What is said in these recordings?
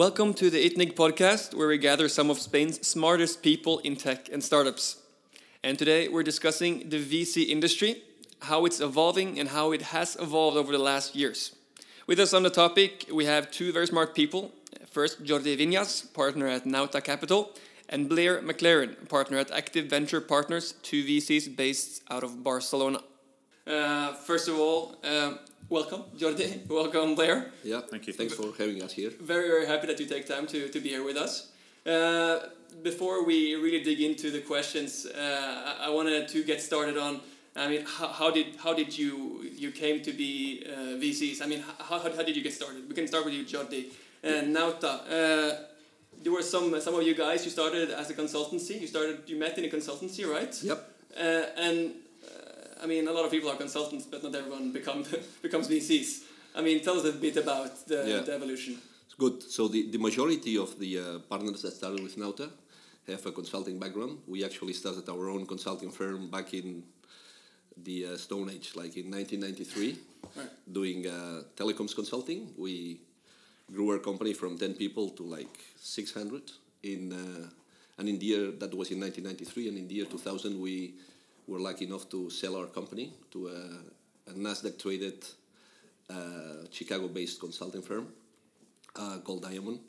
Welcome to the Itnig podcast, where we gather some of Spain's smartest people in tech and startups. And today we're discussing the VC industry, how it's evolving, and how it has evolved over the last years. With us on the topic, we have two very smart people. First, Jordi Viñas, partner at Nauta Capital, and Blair McLaren, partner at Active Venture Partners, two VCs based out of Barcelona. Uh, first of all, uh, welcome, Jordi. welcome, Blair. Yeah, thank you. Thanks for having us here. Very, very happy that you take time to, to be here with us. Uh, before we really dig into the questions, uh, I wanted to get started on. I mean, how, how did how did you you came to be uh, VCs? I mean, how, how, how did you get started? We can start with you, Jordi. And Nauta, uh, there were some some of you guys. You started as a consultancy. You started. You met in a consultancy, right? Yep. Uh, and I mean, a lot of people are consultants, but not everyone become becomes VCs. I mean, tell us a bit about the, yeah. the evolution. It's good. So the, the majority of the uh, partners that started with Nauta have a consulting background. We actually started our own consulting firm back in the uh, Stone Age, like in 1993, right. doing uh, telecoms consulting. We grew our company from 10 people to like 600 in uh, and in the year that was in 1993 and in the year 2000 we were lucky enough to sell our company to a, a Nasdaq traded uh, Chicago based consulting firm uh, called Diamond,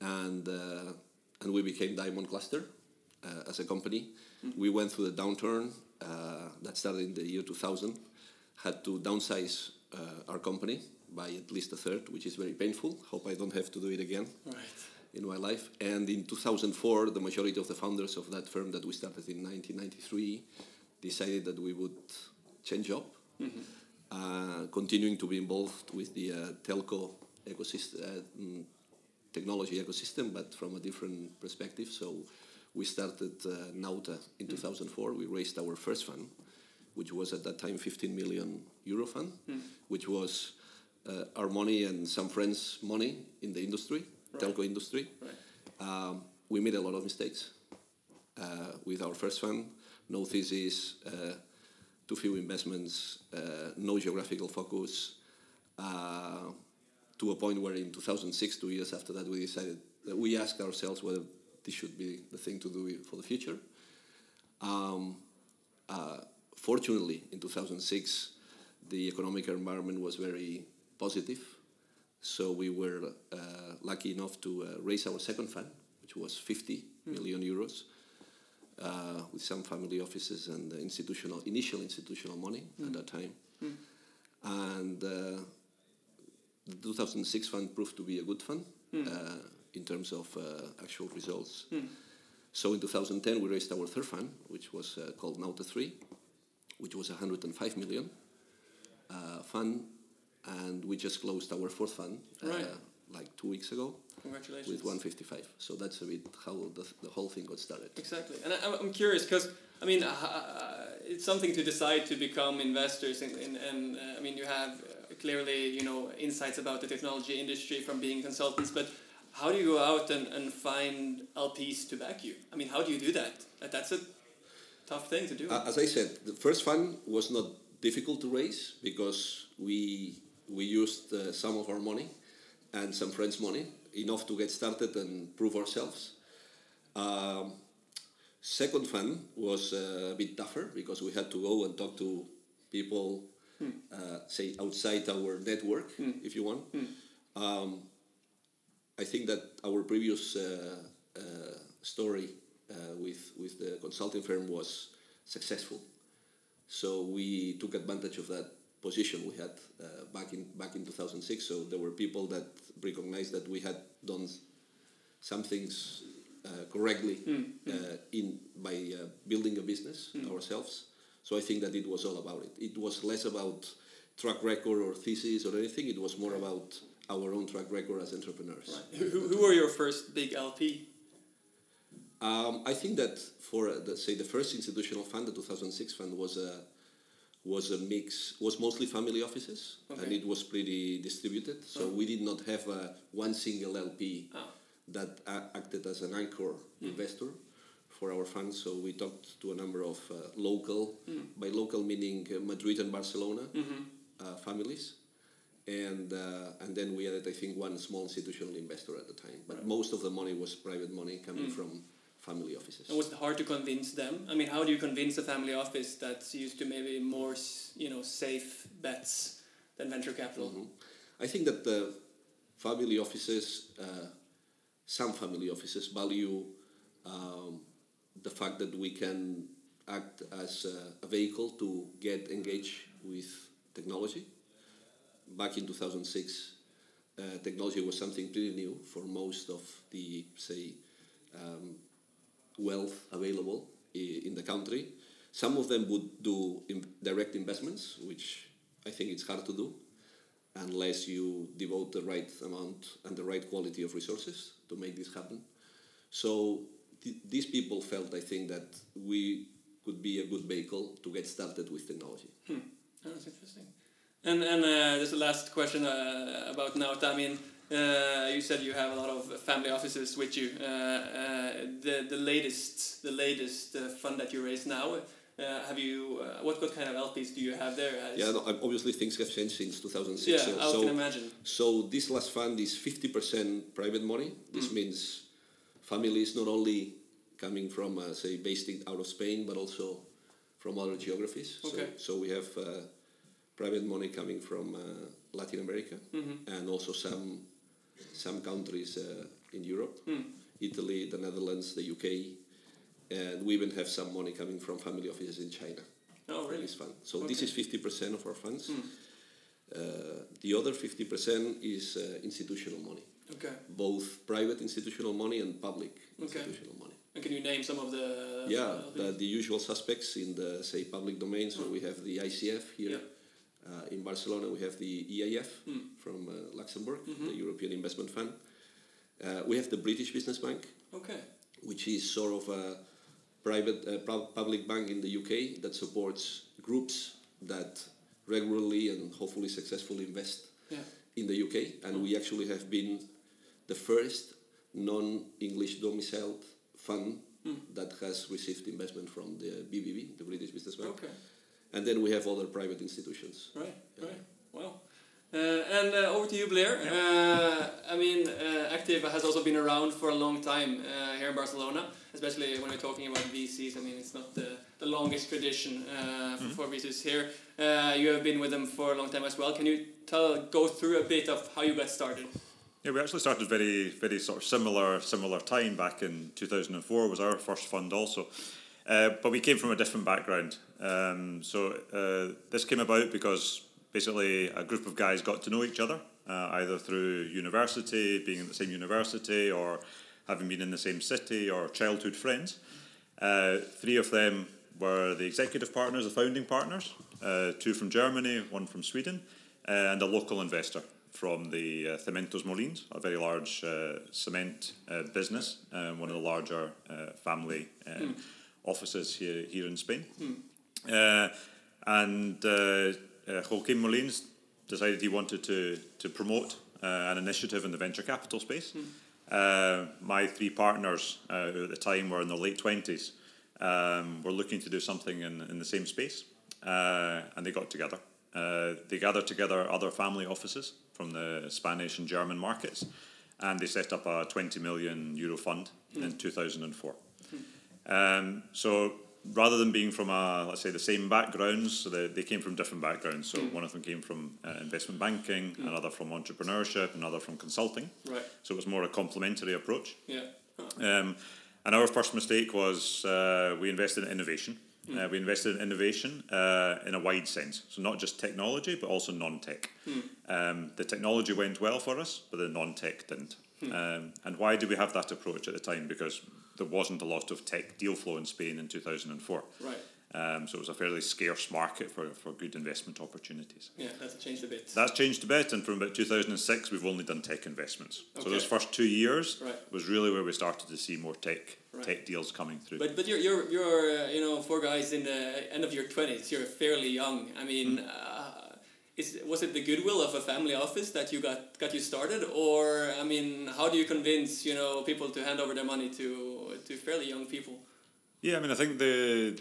and uh, and we became Diamond Cluster uh, as a company. Mm-hmm. We went through the downturn uh, that started in the year 2000, had to downsize our company by at least a third, which is very painful. Hope I don't have to do it again. Right in my life. And in 2004, the majority of the founders of that firm that we started in 1993 decided that we would change up, mm-hmm. uh, continuing to be involved with the uh, telco ecosystem, uh, mm, technology ecosystem, but from a different perspective. So we started uh, Nauta in mm-hmm. 2004. We raised our first fund, which was at that time 15 million euro fund, mm-hmm. which was uh, our money and some friends' money in the industry, right. telco industry. Right. Um, we made a lot of mistakes uh, with our first fund no thesis, uh, too few investments, uh, no geographical focus, uh, to a point where in 2006, two years after that, we decided that we asked ourselves whether this should be the thing to do for the future. Um, uh, fortunately, in 2006, the economic environment was very positive. So we were uh, lucky enough to uh, raise our second fund, which was 50 mm. million euros uh, with some family offices and institutional initial institutional money mm. at that time. Mm. And uh, the 2006 fund proved to be a good fund mm. uh, in terms of uh, actual results. Hmm. So in 2010 we raised our third fund, which was uh, called Nauta 3, which was 105 million uh, fund, and we just closed our fourth fund right. Like two weeks ago. Congratulations. With 155. So that's a bit how the, the whole thing got started. Exactly. And I, am curious because, I mean, uh, it's something to decide to become investors. And, and, and uh, I mean, you have uh, clearly, you know, insights about the technology industry from being consultants. But how do you go out and, and find LPs to back you? I mean, how do you do that? That's a tough thing to do. Uh, as I said, the first fund was not difficult to raise because we, we used uh, some of our money and some friends' money enough to get started and prove ourselves. Um, second fund was uh, a bit tougher because we had to go and talk to people, hmm. uh, say outside our network, hmm. if you want. Hmm. Um, I think that our previous uh, uh story uh, with with the consulting firm was successful, so we took advantage of that position we had uh, back in back in 2006. So there were people that recognized that we had done some things uh, correctly mm. uh, in by uh, building a business mm. ourselves. So I think that it was all about it. It was less about track record or thesis or anything. It was more about our own track record as entrepreneurs. Right. Who, who were your first big LP? Um, I think that for uh, the, say the first institutional fund, the 2006 fund, was a was a mix was mostly family offices okay. and it was pretty distributed so oh. we did not have uh, one single lp oh. that acted as an anchor mm. investor for our fund so we talked to a number of uh, local mm. by local meaning uh, madrid and barcelona mm-hmm. Uh, families and uh, and then we added I think one small institutional investor at the time. But most of the money was private money coming Mm. from family offices. And was it hard to convince them? I mean, how do you convince a family office that's used to maybe more, you know, safe bets than venture capital? Mhm. I think that the family offices, uh, some family offices value um, the fact that we can act as a, a vehicle to get engaged with technology. Back in 2006, uh, technology was something pretty new for most of the, say, um, wealth available in the country. Some of them would do direct investments, which I think it's hard to do unless you devote the right amount and the right quality of resources to make this happen. So th- these people felt, I think, that we could be a good vehicle to get started with technology. Oh, that's interesting. And and uh, there's a last question uh, about Nauta. I mean, uh, you said you have a lot of family offices with you. Uh, uh, the the latest the latest uh, fund that you raise now. Uh, have you uh, what what kind of LPs do you have there? Yeah, no, obviously things have changed since 2006. yeah, so, I so can imagine. So this last fund is 50% private money. This Mm. means families not only coming from, uh, say, based in, out of Spain, but also from other geographies. Okay. So, so we have uh, private money coming from uh, Latin America Mm-hmm. and also some some countries uh, in Europe, Mm. Italy, the Netherlands, the UK, and we even have some money coming from family offices in China Oh, really? this fund. So this is 50% of our funds. Mm. Uh, the other 50% is uh, institutional money, Okay. both private institutional money and public Okay. institutional money. And can you name some of the? yeah, the, the usual suspects in the, say, public domain. So we have the ICF here uh, in Barcelona, we have the EIF Mm. from uh, Luxembourg, Mhm. the European Investment Fund. Uh, we have the British Business Bank, Okay. which is sort of a private uh, public bank in the UK that supports groups that regularly and hopefully successfully invest Yeah. in the UK, and we actually have been the first non-English domiciled fund Mm. that has received investment from the BBB, the British Business Bank, Okay. And then we have other private institutions. Right, right. Wow. Uh, and uh, over to you, Blair. Uh, I mean, uh, Active has also been around for a long time uh, here in Barcelona, especially when we're talking about VCs. I mean, it's not the, the longest tradition uh, for, for VCs here. Uh, you have been with them for a long time as well. Can you tell, go through a bit of how you got started? Yeah, we actually started very, very sort of similar, similar time back in two thousand and four was our first fund also, uh, but we came from a different background. Um, so uh, this came about because basically a group of guys got to know each other uh, either through university, being in the same university, or having been in the same city, or childhood friends. Uh, three of them were the executive partners, the founding partners, uh, two from Germany, one from Sweden, uh, and a local investor from the uh, Cementos Molins, a very large uh, cement uh, business, one of the larger uh, family uh, offices here, here in Spain. Uh, and uh, uh, Joaquin Molins decided he wanted to, to promote uh, an initiative in the venture capital space. Uh, my three partners, uh, who at the time were in their late 20s, um, were looking to do something in, in the same space, uh, and they got together. Uh, they gathered together other family offices from the Spanish and German markets, and they set up a 20 million euro fund in 2004. Um, so rather than being from a let's say the same backgrounds, so they, they came from different backgrounds. So one of them came from uh, investment banking, another from entrepreneurship, another from consulting. Right. So it was more a complementary approach. Yeah. Um, and our first mistake was uh, we invested in innovation. Hmm. Uh, we invested in innovation uh, in a wide sense, so not just technology, but also non-tech. Hmm. Um, the technology went well for us, but the non-tech didn't. Hmm. Um, and why did we have that approach at the time? Because there wasn't a lot of tech deal flow in Spain in 2004. Right. Um, so it was a fairly scarce market for, for good investment opportunities. Yeah, that's changed a bit. That's changed a bit, and from about 2006, we've only done tech investments. So those first two years Right. was really where we started to see more tech Right. tech deals coming through. But but you're you're you're uh, you know four guys in the end of your twenties. You're fairly young. I mean, uh, is was it the goodwill of a family office that you got got you started, or I mean, how do you convince you know people to hand over their money to to fairly young people? yeah, I mean, I think the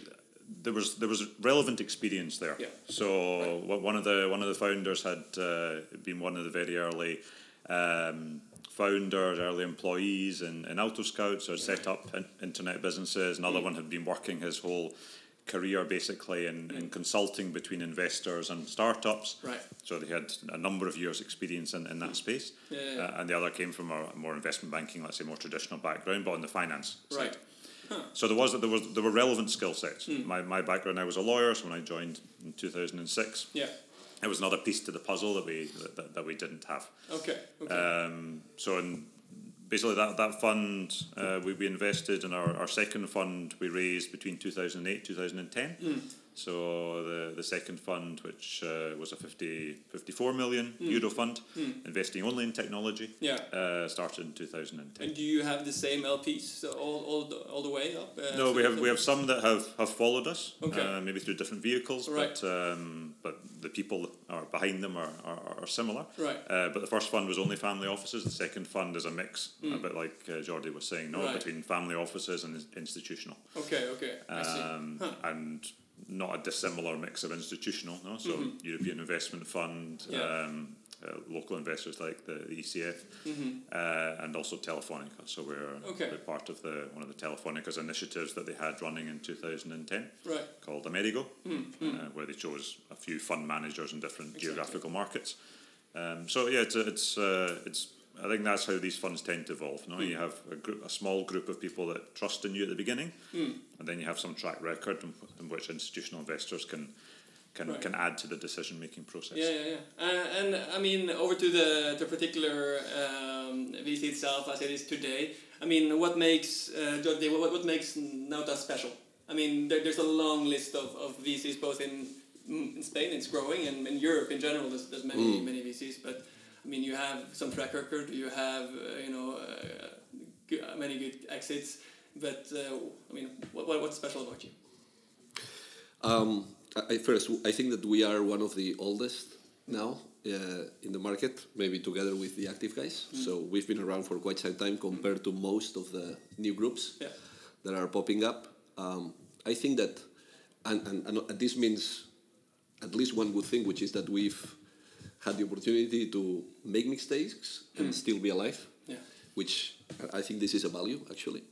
there was there was relevant experience there. Yeah. So right. one of the one of the founders had uh, been one of the very early um, founders, early employees in, in Auto Scouts, or set up in, internet businesses. Another mm. one had been working his whole career basically in, mm. in consulting between investors and startups. Right. So they had a number of years' experience in, in that space. Yeah, yeah. Uh, and the other came from a more investment banking, let's say more traditional background, but on the finance right. side. Huh. So there was there was there were relevant skill sets. Mm. My my background I was a lawyer, so when I joined in two thousand and six, yeah, it was another piece to the puzzle that we that, that we didn't have. Okay. okay. Um, so in basically that that fund uh, we, we invested in our, our second fund we raised between two thousand and eight two thousand and ten. Mm. So the, the second fund, which uh, was a 50, 54 million mm. euro fund, mm. investing only in technology, yeah. uh, started in 2010. And do you have the same LPs all, all, the, all the way up? Uh, no, we have we have some that have, have followed us, okay. Uh, maybe through different vehicles, right. but um, but the people are behind them are, are, are similar. Right. Uh, but the first fund was only family offices. The second fund is a mix, mm. a bit like uh, Jordi was saying, no, right. between family offices and institutional. Okay, okay, I see. Um, huh. And not a dissimilar mix of institutional, no? So mm-hmm. European Investment Fund, yeah. um, uh, local investors like the, the ECF, mm-hmm. uh, and also Telefonica. So we're, okay. we're, part of the one of the Telefonica's initiatives that they had running in 2010, right. called Amerigo, mm-hmm. uh, where they chose a few fund managers in different exactly. geographical markets. Um, so yeah, it's it's uh, it's I think that's how these funds tend to evolve. No, mm. you have a group, a small group of people that trust in you at the beginning, mm. and then you have some track record in, in which institutional investors can can right. can add to the decision making process. Yeah, yeah, yeah. Uh, and I mean, over to the the particular um, VC itself as it is today. I mean, what makes uh, what what makes Nauta special? I mean, there, there's a long list of, of VCs both in in Spain, it's growing, and in Europe in general, there's, there's many mm. many VCs, but I mean, you have some track record, you have, uh, you know, uh, many good exits, but uh, I mean, what, what, what's special about you? Um, I, first, I think that we are one of the oldest now uh, in the market, maybe together with the active guys. Mm. So we've been around for quite some time compared to most of the new groups yeah. that are popping up. Um, I think that, and, and, and this means at least one good thing, which is that we've had the opportunity to make mistakes and mm. still be alive. Yeah. Which I think this is a value actually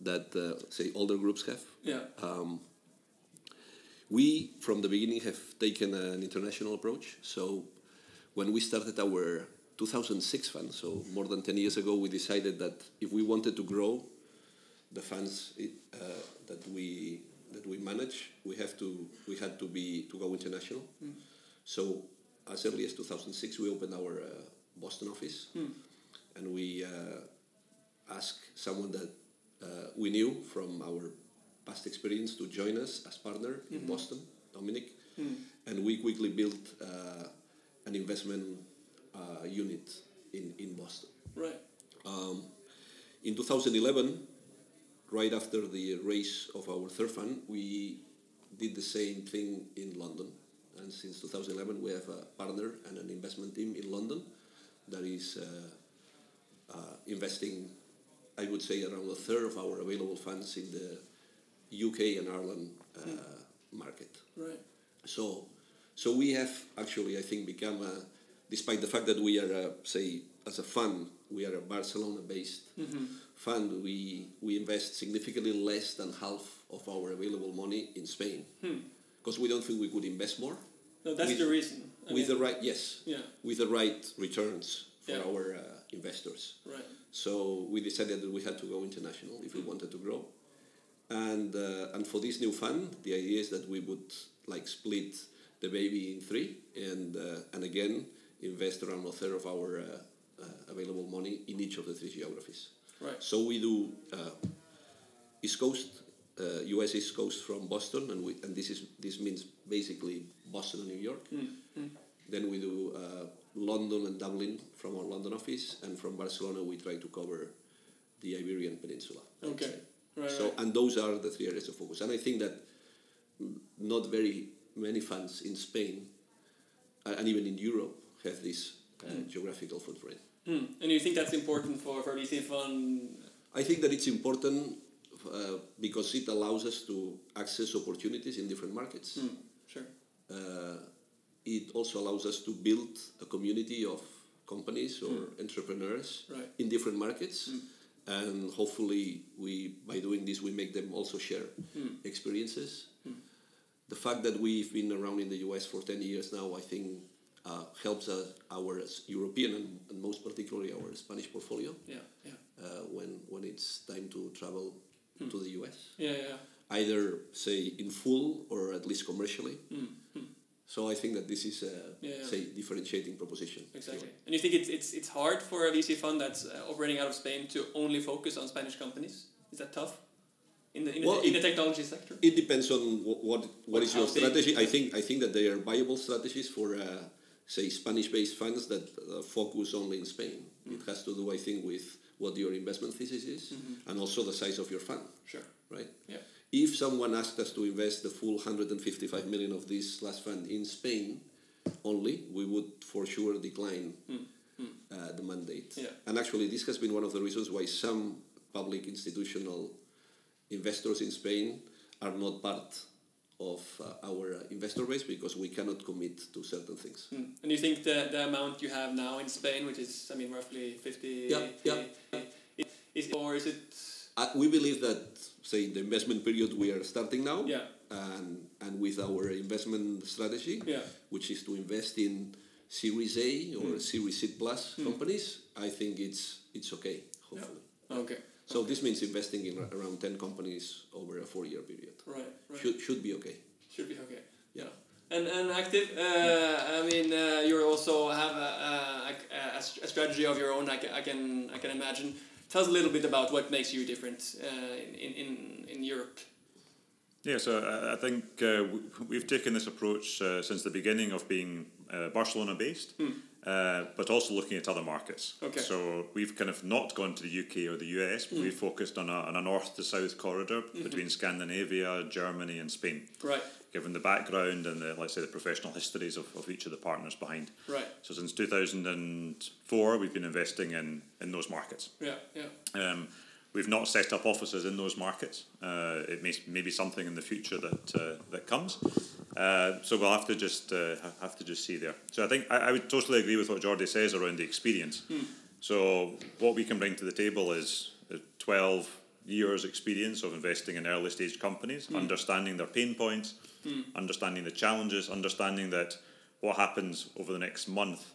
that uh, say older groups have. Yeah. Um, we from the beginning have taken an international approach. So when we started our 2006 fund, so more than 10 years ago, we decided that if we wanted to grow the funds uh, that we that we manage, we have to we had to be to go international. Mm. So as early as 2006, we opened our uh, Boston office, mm. and we uh, asked someone that uh, we knew from our past experience to join us as partner mm-hmm. in Boston, Dominic, mm. and we quickly built uh, an investment uh, unit in in Boston. Right. Um, in 2011, right after the raise of our third fund, we did the same thing in London and since 2011 we have a partner and an investment team in London that is uh, uh, investing, I would say, around a third of our available funds in the UK and Ireland uh, mm. market. Right. So, so we have actually, I think, become a, despite the fact that we are, a, say, as a fund, we are a Barcelona-based mm-hmm. fund. We we invest significantly less than half of our available money in Spain. Hmm because we don't think we could invest more. No, that's with, the reason. I with mean, the right, yes, yeah, with the right returns for yeah. our uh, investors. Right. So we decided that we had to go international if we wanted to grow, and uh, and for this new fund, the idea is that we would like split the baby in three, and uh, and again invest around a third of our uh, uh, available money in each of the three geographies. Right. So we do uh, East Coast, uh, U.S. East Coast from Boston, and we and this is this means basically Boston and New York. Mm, mm. Then we do uh, London and Dublin from our London office, and from Barcelona we try to cover the Iberian Peninsula. Okay. Right, so right. and those are the three areas of focus, and I think that not very many fans in Spain uh, and even in Europe have this uh, mm. geographical footprint. Mm. And you think that's important for for VC fund? I think that it's important uh, because it allows us to access opportunities in different markets. Mm, sure. Uh, it also allows us to build a community of companies or entrepreneurs Right. in different markets. And hopefully, we by doing this, we make them also share experiences. The fact that we've been around in the US for 10 years now, I think, uh, helps us, our European and, and most particularly our Spanish portfolio Yeah, yeah, uh, when, when it's time to travel to the US yeah, yeah. either say in full or at least commercially. So I think that this is a Yeah. say differentiating proposition. Exactly. And you think it's it's it's hard for a VC fund that's uh, operating out of Spain to only focus on Spanish companies? Is that tough? In the in, Well, the, in it- the technology sector? It depends on what what, what is your strategy. I think I think that they are viable strategies for uh, say Spanish-based funds that uh, focus only in Spain. Mm. It has to do, I think, with what your investment thesis is and also the size of your fund, Sure. right? Mm-hmm. Yeah. If someone asked us to invest the full 155 million of this last fund in Spain only, we would for sure decline uh, the mandate. Yeah. And actually, this has been one of the reasons why some public institutional investors in Spain are not part of uh, our uh, investor base because we cannot commit to certain things. Mm. And you think the, the amount you have now in Spain, which is, I mean, roughly 50, Yeah, yeah. Or is it, Uh, we believe that, say, the investment period we are starting now, Yeah. and, and with our investment strategy, Yeah. which is to invest in Series A or Series C plus companies, I think it's it's okay. Hopefully, okay, so this means investing in around ten companies over a four-year period. right, right. Should should be okay. Should be okay. Yeah. And, and active, uh, I mean, uh, you also have a, a, a, a strategy of your own, I can, I can, I can imagine. Tell us a little bit about what makes you different uh, in, in, in Europe. Yeah, so I, I think uh, we've taken this approach uh, since the beginning of being uh, Barcelona based, uh, but also looking at other markets. Okay. So we've kind of not gone to the UK or the US, but we've focused on a, on a north to south corridor between Scandinavia, Germany, and Spain. Right, Given the background and the, let's say the professional histories of, of each of the partners behind. right. So since 2004, we've been investing in, in those markets. Yeah, yeah. Um, we've not set up offices in those markets. Uh, it may, may be something in the future that uh, that comes. Uh, so we'll have to just uh, have to just see there. So I think I, I would totally agree with what Jordi says around the experience. So what we can bring to the table is twelve years experience of investing in early stage companies, understanding their pain points, understanding the challenges, understanding that what happens over the next month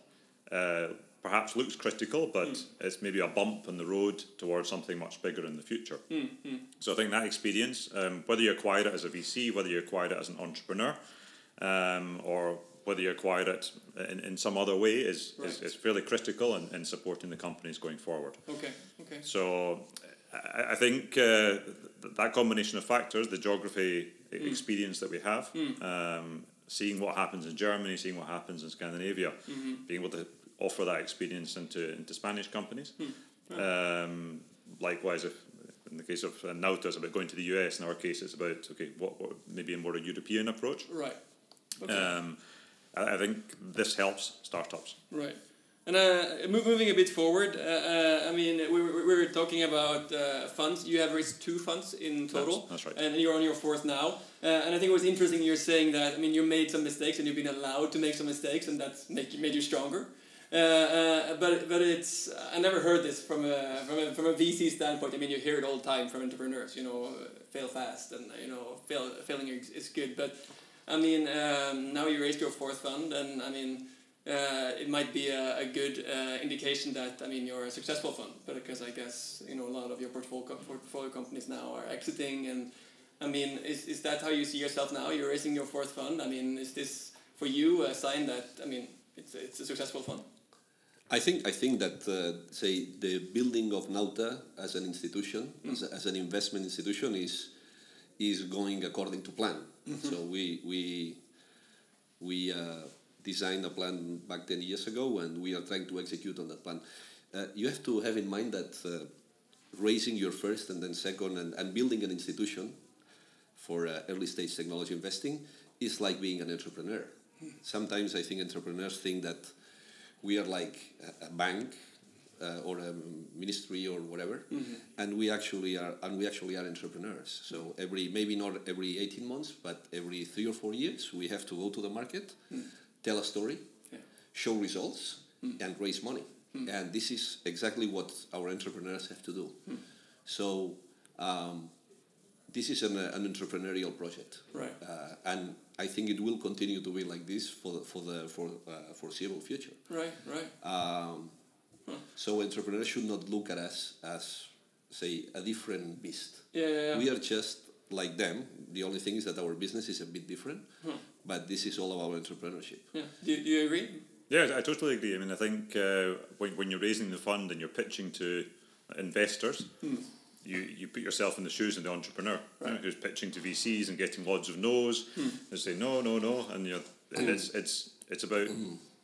uh, perhaps looks critical, but it's maybe a bump in the road towards something much bigger in the future. So I think that experience, um, whether you acquire it as a VC, whether you acquire it as an entrepreneur, um, or whether you acquire it in, in some other way, is, is, Right. is fairly critical in, in supporting the companies going forward. Okay, okay. So I, I think uh, th- that combination of factors, the geography e- experience that we have, um, seeing what happens in Germany, seeing what happens in Scandinavia, being able to offer that experience into, into Spanish companies. Um, likewise, if in the case of uh, Nauta, it's about going to the US. In our case, it's about okay, what, what maybe a more a European approach. Right. Okay. Um, I, I think this helps startups. Right. And uh, mo- moving a bit forward, uh, uh, I mean, we, we we were talking about uh, funds. You have raised two funds in total. that's right. And you're on your fourth now. Uh, and I think it was interesting you're saying that, I mean, you made some mistakes and you've been allowed to make some mistakes and that's make, made you stronger. Uh, uh, but but it's I never heard this from a, from a from a VC standpoint. I mean, you hear it all the time from entrepreneurs. You know, fail fast and you know, fail failing is, is good. But I mean, um, now you raised your fourth fund, and I mean, uh, it might be a, a good uh, indication that I mean you're a successful fund. But because I guess you know a lot of your portfolio portfolio companies now are exiting, and I mean, is is that how you see yourself now? You're raising your fourth fund. I mean, is this for you a sign that I mean it's a, it's a successful fund? I think I think that uh, say the building of Nauta as an institution, as, a, as an investment institution, is is going according to plan. So we we we uh, designed a plan back ten years ago, and we are trying to execute on that plan. Uh, you have to have in mind that uh, raising your first and then second and, and building an institution for uh, early stage technology investing is like being an entrepreneur. Sometimes I think entrepreneurs think that we are like a, a bank uh, or a ministry or whatever, and we actually are and we actually are entrepreneurs. So every maybe not every eighteen months, but every three or four years, we have to go to the market, tell a story, Yeah. show results, and raise money. And this is exactly what our entrepreneurs have to do. So. Um, this is an, uh, an entrepreneurial project, Right. Uh, and I think it will continue to be like this for the, for the for uh, foreseeable future. Right, right. Um, So entrepreneurs should not look at us as, say, a different beast. Yeah, yeah, yeah. We are just like them. The only thing is that our business is a bit different, but this is all about entrepreneurship. yeah. Do, do you agree? Yeah, I totally agree. I mean, I think uh, when, when you're raising the fund and you're pitching to investors, you, you put yourself in the shoes of the entrepreneur you know, who's pitching to VCs and getting lots of no's. They say no, no, no, and you know, and it's it's it's about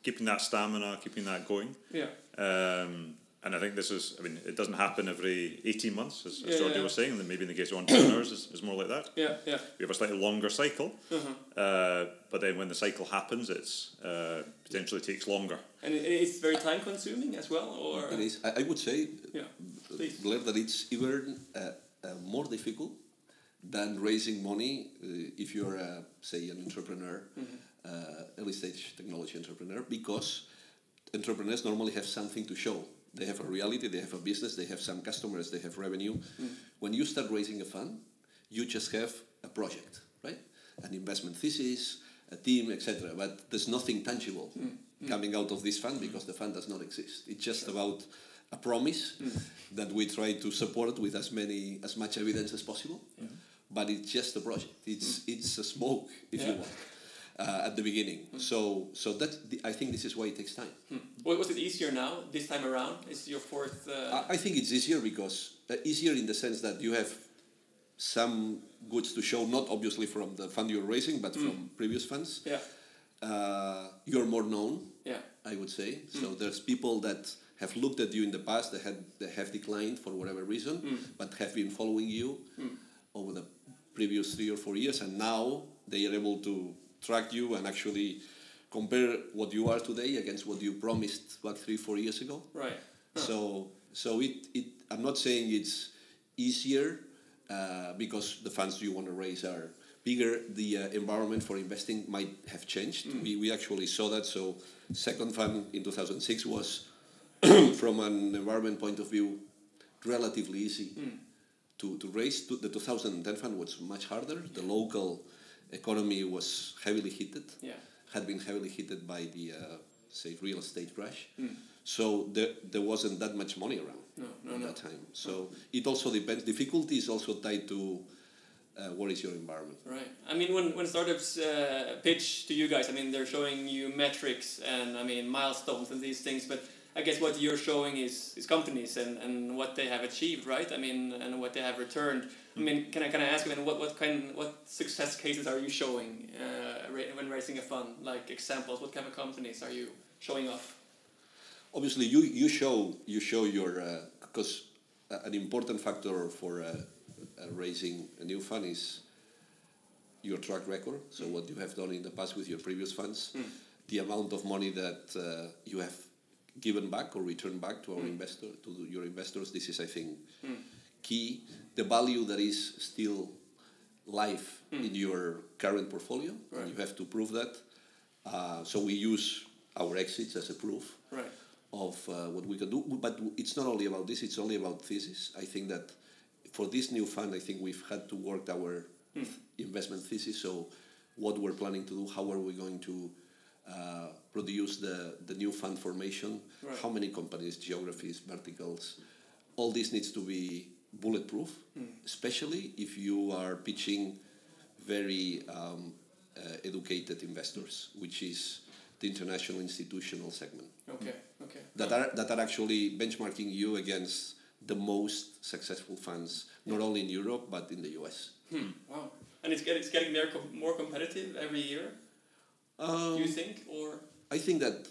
keeping that stamina, keeping that going. Yeah. Um, and I think this is, I mean, it doesn't happen every 18 months, as, as Yeah, Jordi yeah. was saying, and then maybe in the case of entrepreneurs is, is more like that. Yeah, yeah. We have a slightly longer cycle, Uh-huh. uh, but then when the cycle happens, it's uh, potentially takes longer. And it's very time consuming as well, or It is. I, I would say, yeah. Please. Blair, that it's even uh, uh, more difficult than raising money uh, if you're, uh, say, an entrepreneur, uh, early stage technology entrepreneur, because entrepreneurs normally have something to show. They have a reality, they have a business, they have some customers, they have revenue. Mm. When you start raising a fund, you just have a project, right? An investment thesis, a team, etc. But there's nothing tangible mm. Mm. coming out of this fund because the fund does not exist. It's just about a promise that we try to support with as many as much evidence as possible. But it's just a project. It's it's a smoke, if you want, uh, at the beginning. So so that I think this is why it takes time. Wa- Was it easier now this time around? Is your fourth? Uh, I I think it's easier because uh, easier in the sense that you have some goods to show, not obviously from the fund you're raising, but from previous funds. yeah, Uh, you're more known, yeah, I would say. So there's people that have looked at you in the past that had that have declined for whatever reason, but have been following you over the previous three or four years, and now they are able to track you and actually compare what you are today against what you promised like three four years ago. right. So so it, it I'm not saying it's easier uh, because the funds you want to raise are bigger. The uh, environment for investing might have changed. We, we actually saw that. So second fund in 2006 was from an environment point of view relatively easy to, to raise. To, the 2010 fund was much harder. The local economy was heavily hit Yeah. had been heavily hit by the uh, say real estate crash. So there, there wasn't that much money around No, no, at no. that time. So it also depends. Difficulty is also tied to uh, what is your environment. Right. I mean, when, when startups uh, pitch to you guys, I mean, they're showing you metrics and, I mean, milestones and these things, but I guess what you're showing is, is companies and, and what they have achieved, right? I mean, and what they have returned. I mean, can I, can I ask, I mean, what, what kind, what success cases are you showing uh, when raising a fund? Like examples, what kind of companies are you showing off? Obviously, you, you show you show your because an important factor for uh, uh, raising a new fund is your track record. So what you have done in the past with your previous funds, the amount of money that uh, you have given back or returned back to our investor to your investors. This is, I think, key. The value that is still live in your current portfolio. Right. You have to prove that. Uh, so we use our exits as a proof Right. of uh, what we can do. But it's not only about this; it's only about thesis. I think that for this new fund, I think we've had to work our investment thesis. So, what we're planning to do, how are we going to uh, produce the the new fund formation? Right. How many companies, geographies, verticals? All this needs to be bulletproof, especially if you are pitching very um, uh, educated investors, which is the international institutional segment Okay. Okay. that are that are actually benchmarking you against the most successful funds, not only in Europe but in the US. Hmm. Wow. And it's getting, it's getting more, com- more competitive every year, Um, do you think? Or, I think that,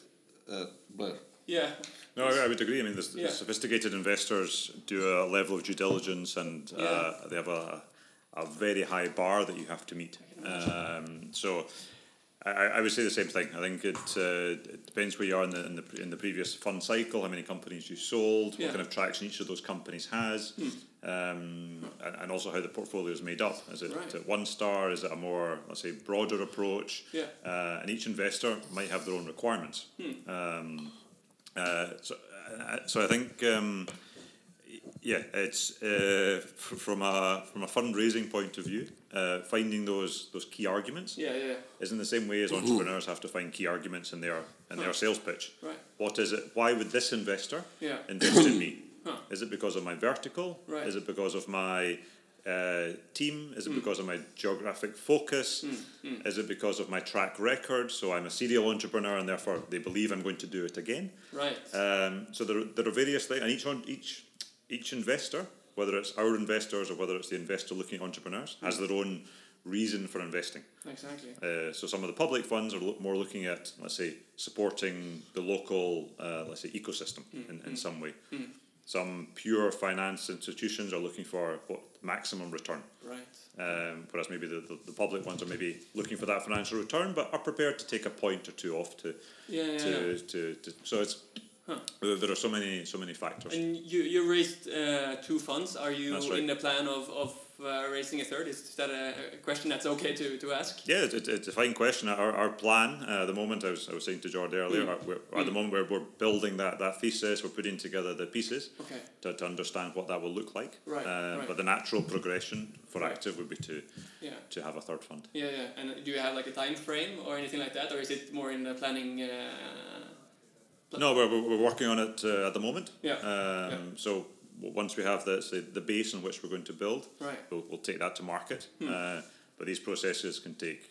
uh, Blair, yeah. No, I, I would agree. I mean, the, Yeah. the sophisticated investors do a level of due diligence, and uh, they have a, a very high bar that you have to meet. Um, so, I, I would say the same thing. I think it, uh, it depends where you are in the, in the in the previous fund cycle, how many companies you sold, Yeah. what kind of traction each of those companies has, um, and, and also how the portfolio is made up. Is it Right. one star? Is it a more let's say broader approach? Yeah. Uh, and each investor might have their own requirements. Hmm. Um, uh, so, uh, so I think. Um, yeah, it's uh, f- from a from a fundraising point of view, uh, finding those those key arguments Yeah, yeah, is in the same way as entrepreneurs have to find key arguments in their in their sales pitch. Right. What is it? Why would this investor Yeah. invest in me? Huh. Is it because of my vertical? Right. Is it because of my uh, team? Is it because of my geographic focus? Is it because of my track record? So I'm a serial entrepreneur, and therefore they believe I'm going to do it again. right. Um, so there, there are various things, and each one, each each investor, whether it's our investors or whether it's the investor looking at entrepreneurs, has their own reason for investing. exactly. Uh, so some of the public funds are lo- more looking at, let's say, supporting the local, uh, let's say, ecosystem in, in some way. Some pure finance institutions are looking for what maximum return. Right. Um, whereas maybe the, the, the public ones are maybe looking for that financial return, but are prepared to take a point or two off to, Yeah, yeah, to, yeah. to, to so it's Huh. there are so many so many factors. And you you raised uh, two funds. Are you right. in the plan of of uh, raising a third? Is that a, question that's okay to, to ask? Yeah, it, it, it's a fine question. Our, our plan uh, at the moment, I was, I was saying to Jord earlier, Mm. we're, at the moment we're, we're building that, that thesis, we're putting together the pieces Okay. to, to understand what that will look like. Right, Uh, right. But the natural progression for Right. Active would be to, Yeah. to have a third fund. Yeah, yeah. And do you have like a time frame or anything like that, or is it more in the planning? Uh, pl- No, we're, we're working on it uh, at the moment. Yeah, Um, yeah. So once we have the, say, the base on which we're going to build, Right. Hmm. we'll, we'll take that to market. Uh, but these processes can take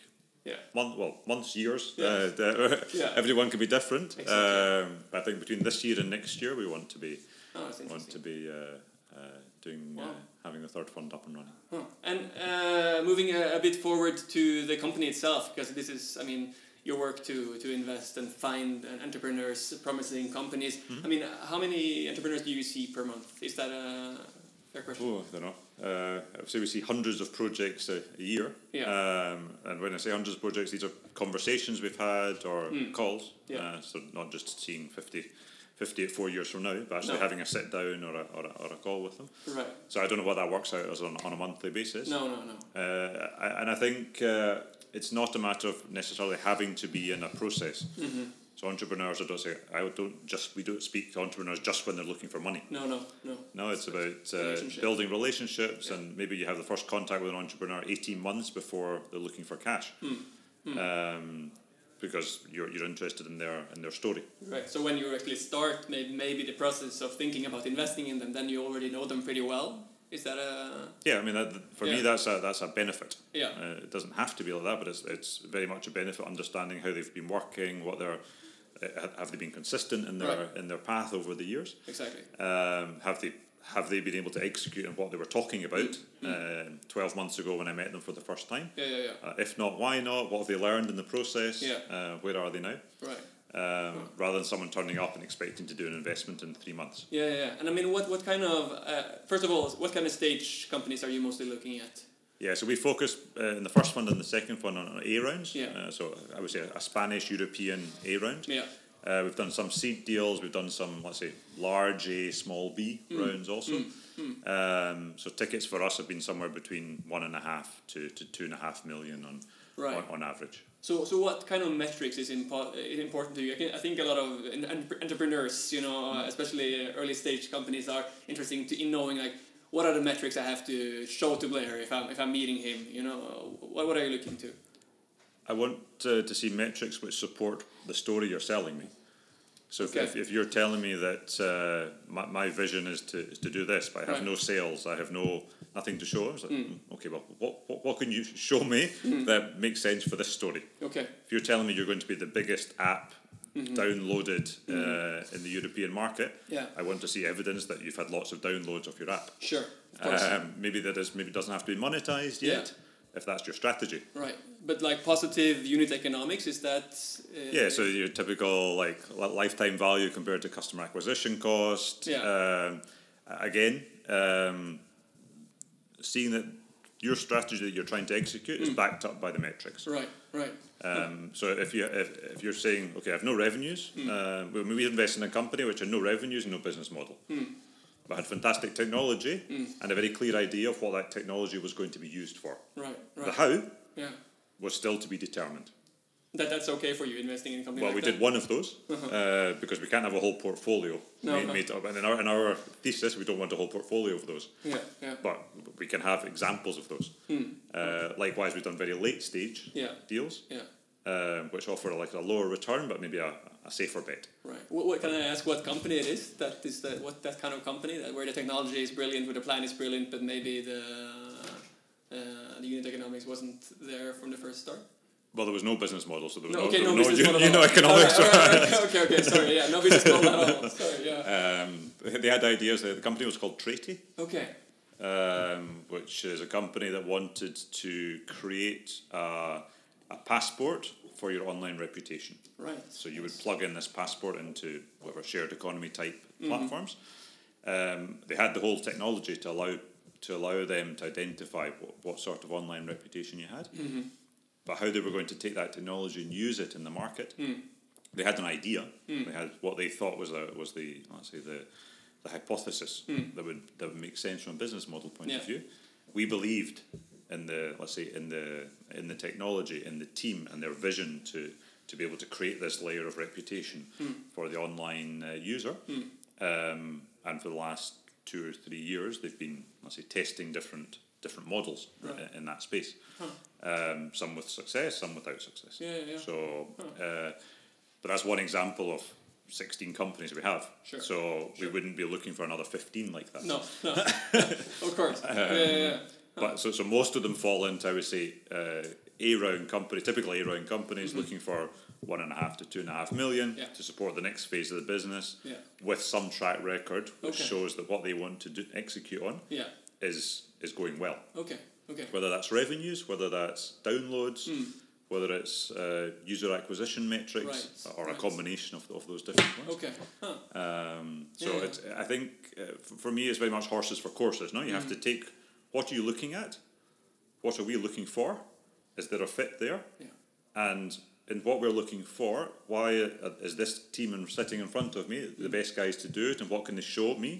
Yeah. month, well, months, years. Yeah. Uh, the- Yeah. Everyone can be different. Exactly. Um, but I think between this year and next year, we want to be Oh, want to be uh, uh, doing uh, Wow. having the third fund up and running. Huh. And uh, moving a, a bit forward to the company itself, because this is, I mean, your work to, to invest and find entrepreneurs, promising companies. Mm-hmm. I mean, how many entrepreneurs do you see per month? Is that a fair question? Oh, I don't know. Uh, I would say we see hundreds of projects a, a year. Yeah. Um, and when I say hundreds of projects, these are conversations we've had or calls. Hmm. Yeah. Uh, so not just seeing 50, 50 at four years from now, but actually No. having a sit down or a, or, a, or a call with them. Right. So I don't know what that works out as on, on a monthly basis. No, no, no. Uh, I- and I think uh, it's not a matter of necessarily having to be in a process. Mm-hmm. So entrepreneurs, I don't say I don't just we don't speak to entrepreneurs just when they're looking for money. No, no, no. No, it's about uh, Relationship. building relationships, Yeah. and maybe you have the first contact with an entrepreneur eighteen months before they're looking for cash, Hmm. Um, because you're you're interested in their in their story. Right. So when you actually start, maybe, maybe the process of thinking about investing in them, then you already know them pretty well. Is that a Yeah, I mean that, for Yeah. me that's a that's a benefit. Yeah. uh, it doesn't have to be like that, but it's it's very much a benefit understanding how they've been working, what they're uh, have they been consistent in their Right. in their path over the years. exactly? Um, have they have they been able to execute on what they were talking about um, twelve months ago when I met them for the first time? Yeah, yeah, yeah. Uh, if not, why not? What have they learned in the process? Yeah. Uh, where are they now? Right. Um, Rather than someone turning up and expecting to do an investment in three months. Yeah, yeah. And I mean, what, what kind of, uh, first of all, what kind of stage companies are you mostly looking at? Yeah, so we focus uh, in the first fund and the second fund on A rounds. Yeah. Uh, so I would say a Spanish European A round. Yeah. Uh, we've done some seed deals. We've done some, let's say, large A, small B Hmm. rounds also. Um, so tickets for us have been somewhere between one and a half to, to two and a half million on Right. on, on average. So, so what kind of metrics is, impo- important to you? I, can, I think a lot of en- en- entrepreneurs, you know, uh, especially uh, early stage companies, are interested to, in knowing like what are the metrics I have to show to Blair if I'm if I'm meeting him. You know, what what are you looking to? I want uh, to see metrics which support the story you're selling me. So if, Okay. if, if you're telling me that uh, my, my vision is to, is to do this, but I have Right. no sales, I have no nothing to show, I was like, Hmm. "Mm, okay, well, what, what, what can you show me that makes sense for this story? Okay. If you're telling me you're going to be the biggest app Mm-hmm. downloaded uh, in the European market, Yeah. I want to see evidence that you've had lots of downloads of your app. Sure. Of. Um, maybe that is maybe doesn't have to be monetized Yeah. yet, if that's your strategy. right. But like positive unit economics is that? Uh, Yeah, so your typical like lifetime value compared to customer acquisition cost. Yeah. Um, again, um, seeing that your strategy that you're trying to execute is backed up by the metrics. Right, right. Um, so if you if, if you're saying okay, I have no revenues, Hmm. uh, we, we invest in a company which had no revenues and no business model, Hmm. But had fantastic technology and a very clear idea of what that technology was going to be used for. Right, right. The how Yeah. was still to be determined. That, that's okay for you investing in a company Well, like we that? did one of those uh, because we can't have a whole portfolio No, made, no. made up. And in our, in our thesis, we don't want a whole portfolio of those. Yeah, yeah. But we can have examples of those. Uh, likewise, we've done very late stage Yeah. deals, Yeah, um, which offer like a lower return, but maybe a, a safer bet. right. What, what, can I ask what company it is? That is the, what that kind of company that where the technology is brilliant, where the plan is brilliant, but maybe the uh, the unit economics wasn't there from the first start. Well, there was no business model, so there was No, no, okay, no business you, model. you at know economics. All right, all right, okay, okay, sorry, yeah, no business model at all. Sorry, yeah. um, they had ideas. The company was called Traity. Okay, um, which is a company that wanted to create a, a passport for your online reputation. right. So you would plug in this passport into whatever shared economy type mm-hmm. platforms. Um, they had the whole technology to allow to allow them to identify what, what sort of online reputation you had, mm-hmm. but how they were going to take that technology and use it in the market. Mm. They had an idea. Mm. They had what they thought was the was the let's say the the hypothesis mm. that would that would make sense from a business model point of view. We believed in the let's say in the in the technology, in the team, and their vision to to be able to create this layer of reputation for the online uh, user. Um, and for the last two or three years, they've been let's say testing different different models Right. in, in that space. Um, some with success, some without success. Yeah, yeah. So, uh, but that's one example of 16 companies we have. Sure, So we wouldn't be looking for another 15 like that. No, no, of course. yeah, yeah, yeah. But so, so most of them fall into, I would say, uh, A round companies, typical A round companies looking for one and a half to two and a half million Mm-hmm. Yeah. to support the next phase of the business Yeah. with some track record which Okay. shows that what they want to do, execute on Yeah. is is going well. Okay. Okay. Whether that's revenues, whether that's downloads, Hmm. whether it's uh, user acquisition metrics, Right, or a combination of, of those different ones. Okay. Huh. Um, so Yeah, I think uh, for me, it's very much horses for courses. No, you have Hmm. to take what are you looking at, what are we looking for, is there a fit there, Yeah. and in what we're looking for, why is this team sitting in front of me Hmm. the best guys to do it, and what can they show me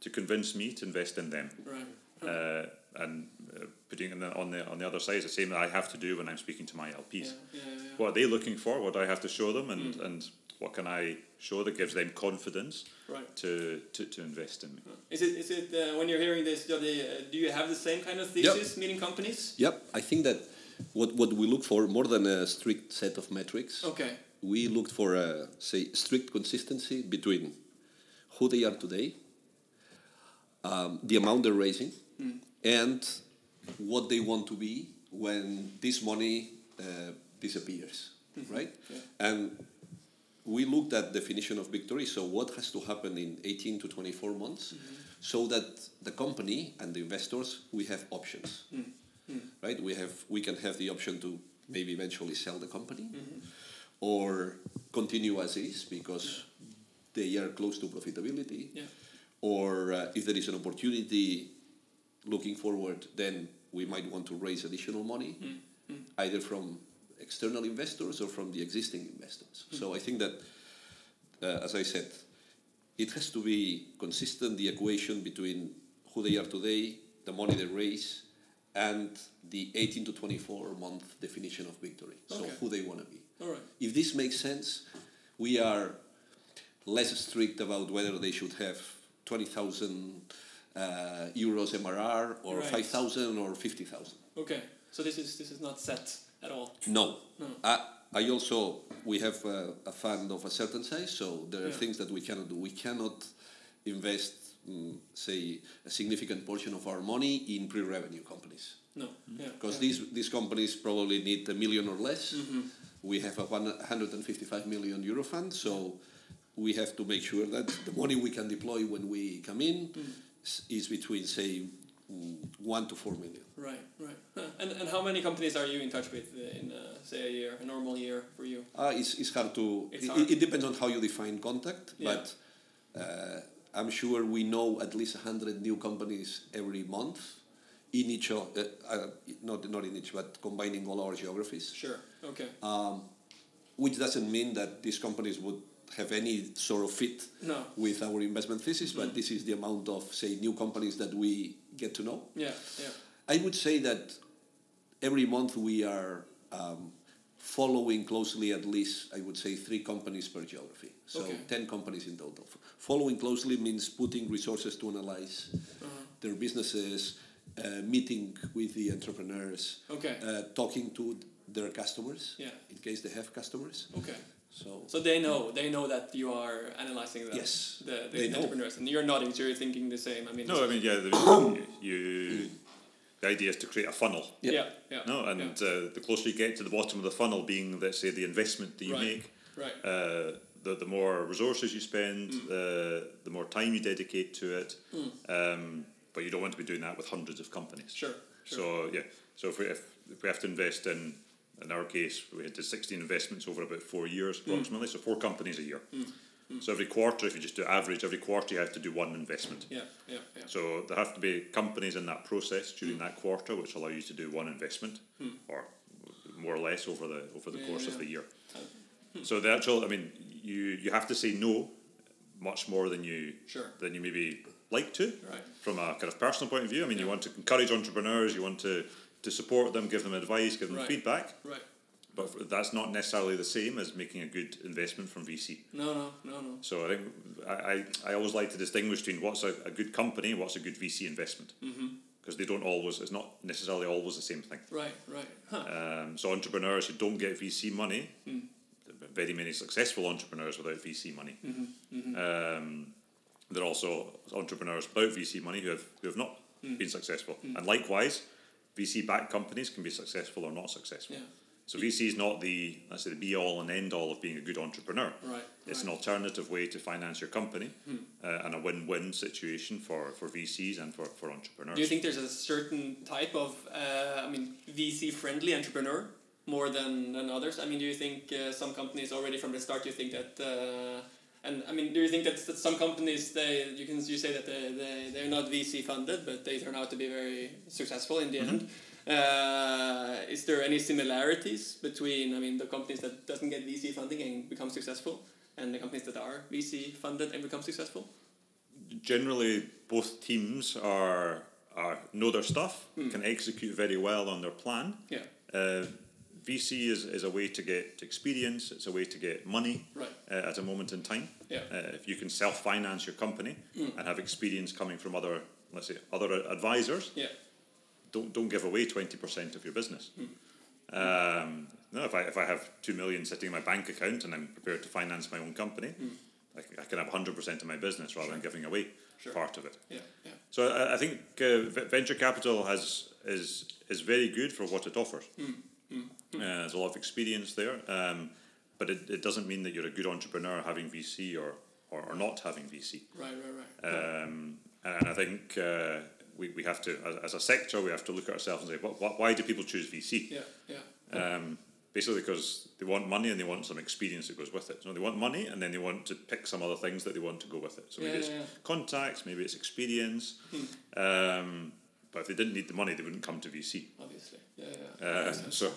to convince me to invest in them? Right. Uh, and uh, putting it on the on the other side is the same that I have to do when I'm speaking to my LPs. Yeah. Yeah. yeah. What are they looking for? What do I have to show them, and, Hmm. and what can I show that gives them confidence Right. to, to, to invest in me? Is it is it uh, when you're hearing this, Jordi, uh, do you have the same kind of Yep. thesis meeting companies? Yep, I think that what, what we look for more than a strict set of metrics, Okay. we looked for a say strict consistency between who they are today, um, the amount they're raising, and what they want to be when this money uh, disappears, right? Yeah. And we looked at definition of victory. So what has to happen in 18 to 24 months, mm-hmm. so that the company and the investors we have options, mm-hmm. right? We have we can have the option to maybe eventually sell the company, mm-hmm. or continue as is because they are close to profitability, Yeah. or uh, if there is an opportunity looking forward, then we might want to raise additional money, either from external investors or from the existing investors. So I think that, uh, as I said, it has to be consistent the equation between who they are today, the money they raise, and the 18 to 24 month definition of victory. So Okay. who they want to be. All right. If this makes sense, we are less strict about whether they should have 20,000 uh, euros MRR or Right. 5,000 or 50,000. Okay. So this is this is not set at all. No. No. I, I also, we have a, a fund of a certain size, so there are Yeah. things that we cannot do. We cannot invest, mm, say, a significant portion of our money in pre revenue companies. No. Yeah. Because yeah. these, these companies probably need a million or less. Mm-hmm. We have a 155 million euro fund, so we have to make sure that the money we can deploy when we come in Mm. is between, say, mm, one to four million. Right. Right. Huh. And and how many companies are you in touch with uh, in uh, say a year, a normal year for you? Uh, it's, it's hard to. It's it, hard. it depends on how you define contact, Yeah. but uh, I'm sure we know at least 100 new companies every month in each of, uh, uh, not not in each, but combining all our geographies. Sure. Okay. Um, which doesn't mean that these companies would have any sort of fit No. with our investment thesis, but this is the amount of say new companies that we get to know. yeah. Yeah. I would say that every month we are um, following closely at least, I would say, three companies per geography. So Okay. 10 companies in total. Following closely means putting resources to analyze Uh-huh. their businesses, uh, meeting with the entrepreneurs, Okay. uh, talking to their customers Yeah. in case they have customers. Okay. So, So they know they know that you are analyzing the Yes, the, the they know. entrepreneurs, and you're nodding, so you're thinking the same. I mean, No, I mean, yeah, the, you, the idea is to create a funnel. yeah, Yep. yeah, No, and yeah. uh, the closer you get to the bottom of the funnel, being let's say the investment that you Right. make, right, uh, the the more resources you spend, Mm. the the more time you dedicate to it. Um, but you don't want to be doing that with hundreds of companies. sure, sure. So yeah, so if we if, if we have to invest in in our case, we had to sixteen investments over about four years Mm. approximately, so four companies a year. So every quarter, if you just do average, every quarter you have to do one investment. yeah, yeah, yeah. So there have to be companies in that process during that quarter which allow you to do one investment, hmm. or more or less over the over the Yeah, course yeah, of the yeah. year. Uh, hmm. So the actual, I mean, you you have to say no much more than you Sure. than you maybe like to Right. from a kind of personal point of view. I mean, you want to encourage entrepreneurs, you want to to support them, give them advice, give them Right. feedback, Right. But that's not necessarily the same as making a good investment from VC. No, no, no, no. So I think I, I, I always like to distinguish between what's a, a good company and what's a good VC investment. Mm-hmm. Because they don't always, it's not necessarily always the same thing. Right, right. Huh. Um, so entrepreneurs who don't get VC money, mm. very many successful entrepreneurs without VC money. Mm-hmm, mm-hmm. Um, there are also entrepreneurs without VC money who have, who have not mm. been successful. Mm. And likewise, VC backed companies can be successful or not successful. Yeah. So VC is not the let's say the be all and end all of being a good entrepreneur. Right, It's right. an alternative way to finance your company uh, and a win-win situation for, for VCs and for, for entrepreneurs. Do you think there's a certain type of, uh, I mean, VC-friendly entrepreneur more than, than others? I mean, do you think uh, some companies already from the start, you think that, uh, and I mean, do you think that, that some companies, they you can you say that they, they, they're not VC funded, but they turn out to be very successful in the end? Uh, is there any similarities between, I mean, the companies that doesn't get VC funding and become successful, and the companies that are VC funded and become successful? generally both teams are, are know their stuff, can execute very well on their plan. Yeah, Uh, VC is, is a way to get experience, it's a way to get money right. uh, at a moment in time. Yeah. Uh, if you can self finance your company and have experience coming from other, let's say, other advisors, Yeah, don't, don't give away 20% of your business. Um, no, if I, if I have 2 million sitting in my bank account and I'm prepared to finance my own company, I can have 100% of my business rather than giving away Sure. part of it. yeah, yeah. So I, I think uh, venture capital has is is very good for what it offers. Uh, there's a lot of experience there, um, but it, it doesn't mean that you're a good entrepreneur having VC or, or, or not having VC. Right, right, right. Um, and I think uh, we, we have to, as, as a sector, we have to look at ourselves and say, what, what, why do people choose VC? Yeah, yeah. Um, basically because they want money and they want some experience that goes with it. So they want money and then they want to pick some other things that they want to go with it. So maybe Yeah, it's yeah, contacts, maybe it's experience. Um, but if they didn't need the money, they wouldn't come to VC. Obviously. Yeah, yeah. Uh, so,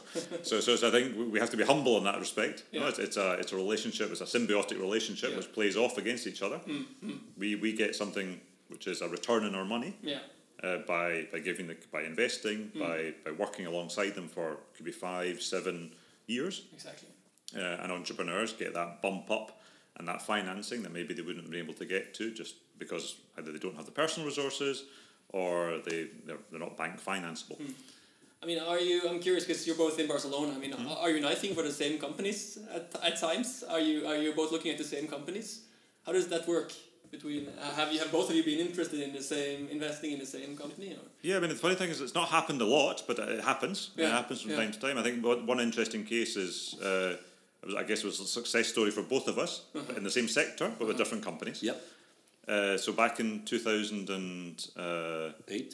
so, so, so I think we- have to be humble in that respect. You know, Yeah. it's, it's a it's a relationship, it's a symbiotic relationship Yeah. Which plays off against each other. We we get something which is a return on our money yeah. Uh, by by giving the by investing Mm. by by working alongside them for could be five seven years, Exactly. uh, and entrepreneurs get that bump up and that financing that maybe they wouldn't have been able to get to just because either they don't have the personal resources or they they're, they're not bank financeable. Mm. I mean, are you? I'm curious because you're both in Barcelona. I mean, Mm-hmm. are you uniting for the same companies at, at times? Are you are you both looking at the same companies? How does that work? Between uh, have you have both of you been interested in the same investing in the same company? Or? Yeah, I mean the funny thing is it's not happened a lot, but it happens. It happens from yeah. time to time. I think one one interesting case is. Uh, it was, I guess it was a success story for both of us Uh-huh. in the same sector, but with different companies. Yep. Uh, so back in 2008 uh, Eight.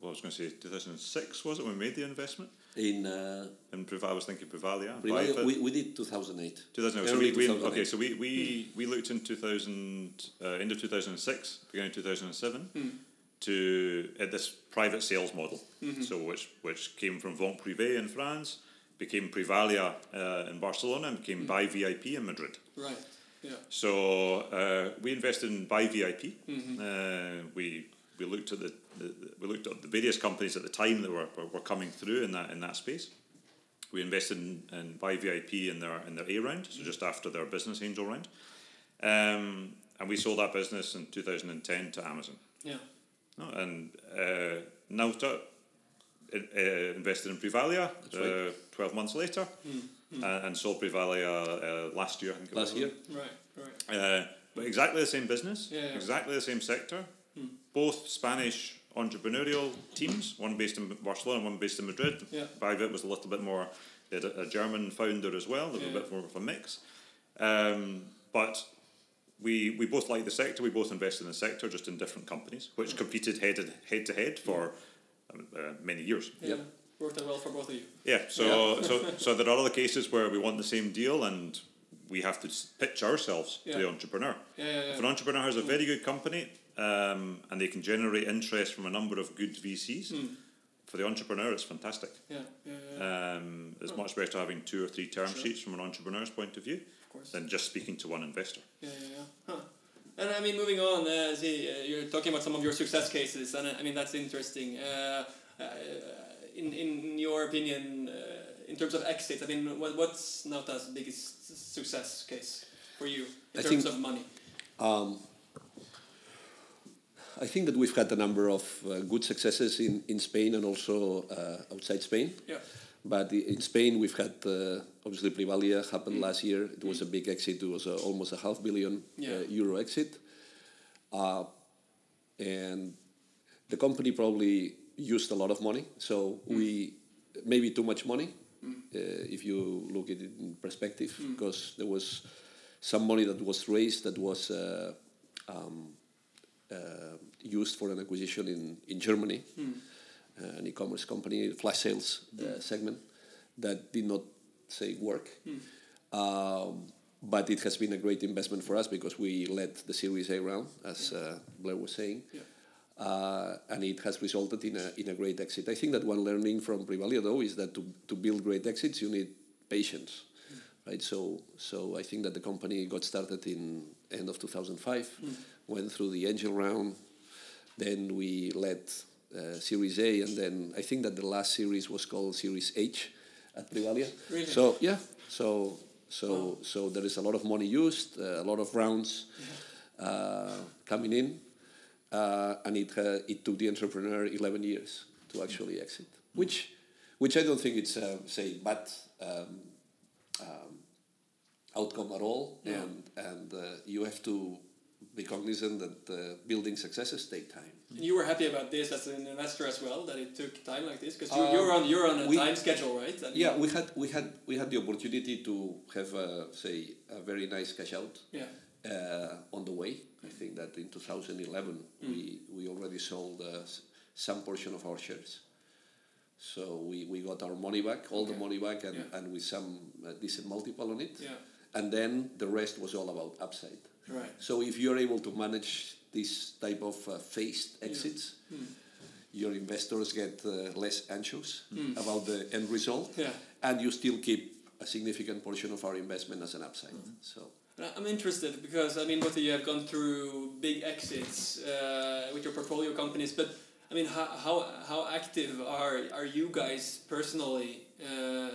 well, I was going to say 2006 was it when we made the investment In uh, in? I was thinking Privalia. We, we did 2008. 2008. So we, we, 2008. okay, so we, we, we looked in 2000, uh, end of 2006, beginning of 2007. to at this private sales model. So which which came from Vente-Privée in France, became Privalia uh, in Barcelona, and became BuyVIP in Madrid. Right. Yeah. So uh, we invested in BuyVIP. Uh, we we looked at the, the we looked at the various companies at the time that were, were, were coming through in that in that space. We invested in, in BuyVIP in their in their A round, so just after their business angel round, um, and we sold that business in two thousand and ten to Amazon. Yeah. No, and uh, Nauta uh, invested in Privalia uh, twelve months later, uh, and sold Privalia uh, last year. I think it Last was. year, Right. Right. Uh, but exactly the same business, Yeah, yeah. exactly the same sector, both Spanish entrepreneurial teams, one based in Barcelona, and one based in Madrid. Yeah. BuyVIP was a little bit more, they had a, a German founder as well, they were Yeah. a bit more of a mix. Um, but we, we both like the sector, we both invested in the sector, just in different companies, which competed head, head to head for um, uh, many years. Yeah. Yep. Worked out well for both of you. Yeah, so so so there are other cases where we want the same deal and we have to pitch ourselves to the entrepreneur. Yeah, yeah, yeah. If an entrepreneur has a very good company um, and they can generate interest from a number of good VCs, Hmm. for the entrepreneur it's fantastic. Yeah. Yeah. yeah. Um, it's much better having two or three term Sure. sheets from an entrepreneur's point of view of than just speaking to one investor. Yeah, yeah, yeah. Huh. And I mean, moving on, uh, see, uh, you're talking about some of your success cases, and uh, I mean that's interesting. Uh, uh, in in your opinion, uh, in terms of exits, I mean, what, what's Nauta's biggest success case for you in I terms think- of money? Um, I think that we've had a number of uh, good successes in, in Spain and also uh, outside Spain. Yeah. But in Spain, we've had uh, obviously Privalia happened last year. It was a big exit. It was uh, almost a half billion Yeah. uh, euro exit. Uh, and the company probably used a lot of money. So we maybe too much money uh, if you look at it in perspective, because there was some money that was raised that was uh, um, uh, used for an acquisition in, in Germany, uh, an e-commerce company, flash sales uh, segment, that did not say work. Um, but it has been a great investment for us because we led the Series A round, as uh, Blair was saying. Yeah. Uh, and it has resulted in a, in a great exit. I think that one learning from Privalia, though, is that to, to build great exits, you need patience, right? So, so I think that the company got started in end of 2005, went through the angel round, then we led uh, Series A, and then I think that the last series was called Series H at Privalia. Really? So yeah, so so so there is a lot of money used, uh, a lot of rounds uh, coming in, uh, and it uh, it took the entrepreneur eleven years to actually exit, which which I don't think it's uh, say bad um, um, outcome at all, Yeah. and and uh, you have to be cognizant that uh, building successes take time. And you were happy about this as an investor as well, that it took time like this, because you, Um, you're on you're on a we- time schedule, right? Mean, Yeah, we had we had we had the opportunity to have uh, say a very nice cash out Yeah. uh, on the way. I think that in 2011 we we already sold uh, some portion of our shares. So we, we got our money back, all the money back, and, Yeah. and with some uh, decent multiple on it. Yeah. And then the rest was all about upside. Right. So if you're able to manage this type of uh, phased exits, your investors get uh, less anxious about the end result, Yeah. and you still keep a significant portion of our investment as an upside. So I'm interested because I mean, both of you have gone through big exits uh, with your portfolio companies, but I mean, how how, how active are are you guys personally uh,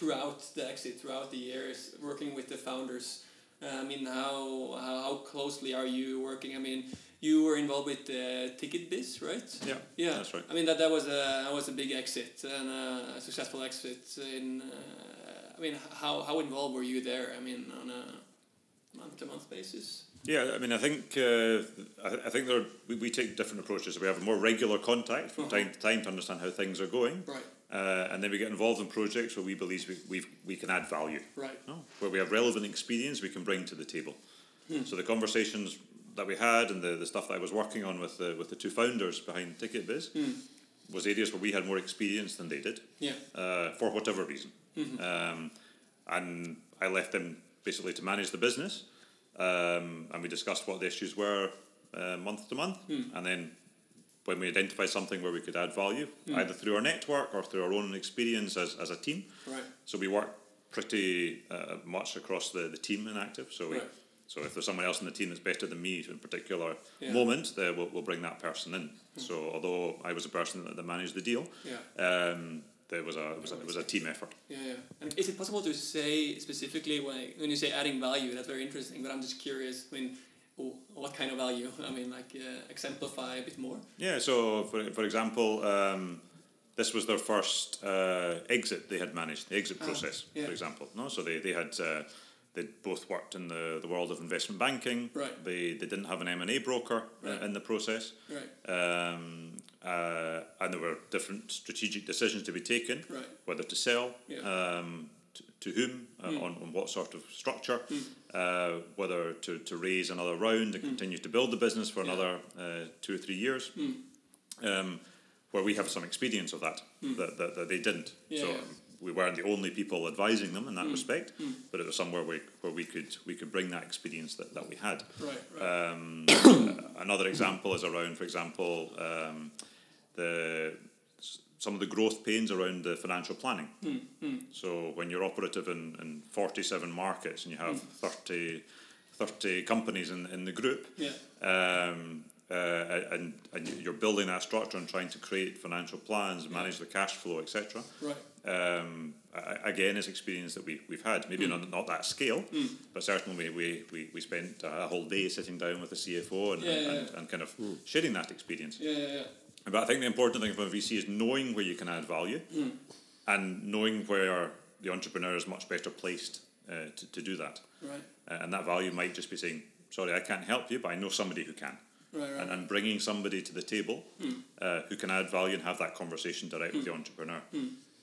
throughout the exit, throughout the years, working with the founders? Uh, I mean, how, how closely are you working? I mean, you were involved with uh, Ticketbis, right? Yeah, Yeah, that's right. I mean that that was a that was a big exit and uh, a successful exit. In uh, I mean, how how involved were you there? I mean, on a month to month basis. Yeah, I mean, I think uh, I, I think there are, we, we take different approaches. We have a more regular contact from Uh-huh. time to time to understand how things are going, Right. uh, and then we get involved in projects where we believe we we we can add value. Right. No? Where we have relevant experience we can bring to the table. So the conversations that we had and the, the stuff that I was working on with the with the two founders behind Ticketbis was areas where we had more experience than they did Yeah. uh, for whatever reason. Um, and I left them basically to manage the business, um, and we discussed what the issues were uh, month to month, and then when we identified something where we could add value, Mm. either through our network or through our own experience as, as a team. Right. So we work pretty uh, much across the, the team in Active. So we, Right. so if there's someone else in the team that's better than me in a particular Yeah. Moment, then we'll, we'll bring that person in. So although I was the person that, that managed the deal, Yeah. um, there was a it was a, it was a team effort. Yeah, yeah. And is it possible to say specifically when when you say adding value? That's very interesting. But I'm just curious. I mean, what kind of value? I mean, like uh, exemplify a bit more. Yeah. So for for example. Um, this was their first uh, exit they had managed, the exit Ah, process, yeah. for example. No, so they they had uh, they both worked in the, the world of investment banking. Right. They they didn't have an M and A broker uh, Right. in the process. Right. Um, uh, and there were different strategic decisions to be taken, Right. whether to sell, Yeah. um, to, to whom, uh, Mm. on, on what sort of structure, uh, whether to, to raise another round and continue to build the business for Mm. Yeah. another uh, two or three years. Mm. Um, where we have some experience of that, that, that, that they didn't. Hmm. Yeah, so yeah. We weren't the only people advising them in that Mm. respect, Mm. but it was somewhere we, where we could we could bring that experience that, that we had. Right. Right. Um, another example is around, for example, um, the some of the growth pains around the financial planning. Mm. So when you're operative in, in 47 markets and you have Hmm. 30, 30 companies in, in the group, Yeah. um, uh, and, and you're building that structure and trying to create financial plans, manage the cash flow, etc. Right. Um, again, is experience that we, we've had. Maybe Mm. not, not that scale, Mm. but certainly we, we, we spent a whole day sitting down with the CFO and, Yeah, and, yeah, and, and kind of sharing that experience. Yeah. Yeah. Yeah. But I think the important thing for a VC is knowing where you can add value Mm. and knowing where the entrepreneur is much better placed uh, to, to do that. Right. Uh, and that value might just be saying, sorry, I can't help you, but I know somebody who can. Right. Right. And, and bringing somebody to the table Mm. uh, who can add value and have that conversation direct with the entrepreneur.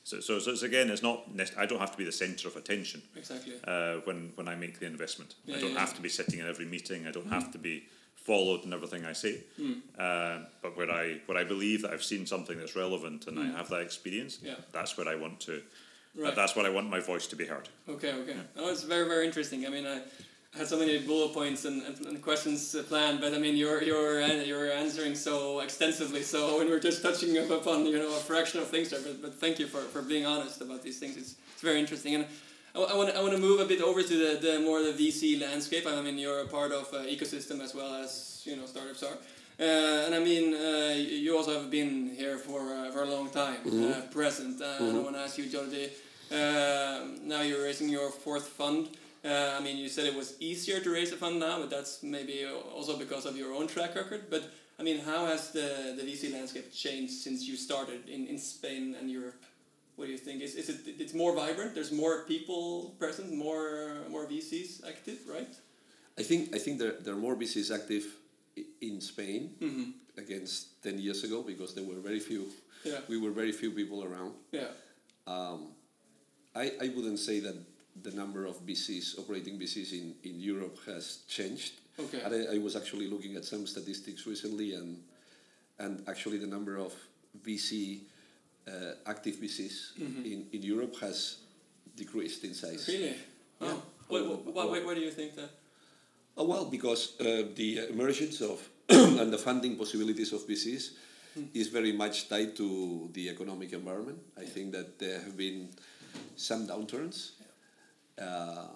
Mm. So, so, so it's again, it's not. I don't have to be the centre of attention Exactly. uh, when when I make the investment. Yeah, I don't yeah, have yeah. to be sitting in every meeting. I don't have to be followed in everything I say. Mm. Uh, but where I where I believe that I've seen something that's relevant and Mm. I have that experience, Yeah. that's where I want to. Right. That's what I want my voice to be heard. Okay, okay. Oh, it's very, very interesting. I mean, I had so many bullet points and, and, questions planned, but I mean, you're you're you're answering so extensively. So, and we're just touching up upon you know a fraction of things there. But, but thank you for, for being honest about these things. It's, it's very interesting. And I want I want to move a bit over to the, the more the VC landscape. I mean, you're a part of uh, ecosystem as well as you know startups are. Uh, and I mean, uh, you also have been here for uh, for a long time, uh, present. Uh, and I want to ask you, Jordi. Uh, now you're raising your fourth fund. Uh, I mean, you said it was easier to raise a fund now, but that's maybe also because of your own track record. But I mean, how has the, the VC landscape changed since you started in, in Spain and Europe? What do you think? Is, is it it's more vibrant? There's more people present, more more VCs active, right? I think I think there, there are more VCs active in Spain Mm-hmm. against ten years ago because there were very few. Yeah. We were very few people around. Yeah. Um, I, I wouldn't say that the number of VCs, operating VCs in, in Europe has changed. Okay. And I, I was actually looking at some statistics recently, and and actually the number of VC uh, active VCs Mhm. in, in Europe has decreased in size. Really? Yeah. Oh. Why, why, why do you think that? Oh, well, because uh, the emergence of and the funding possibilities of VCs is very much tied to the economic environment. I think that there have been some downturns uh,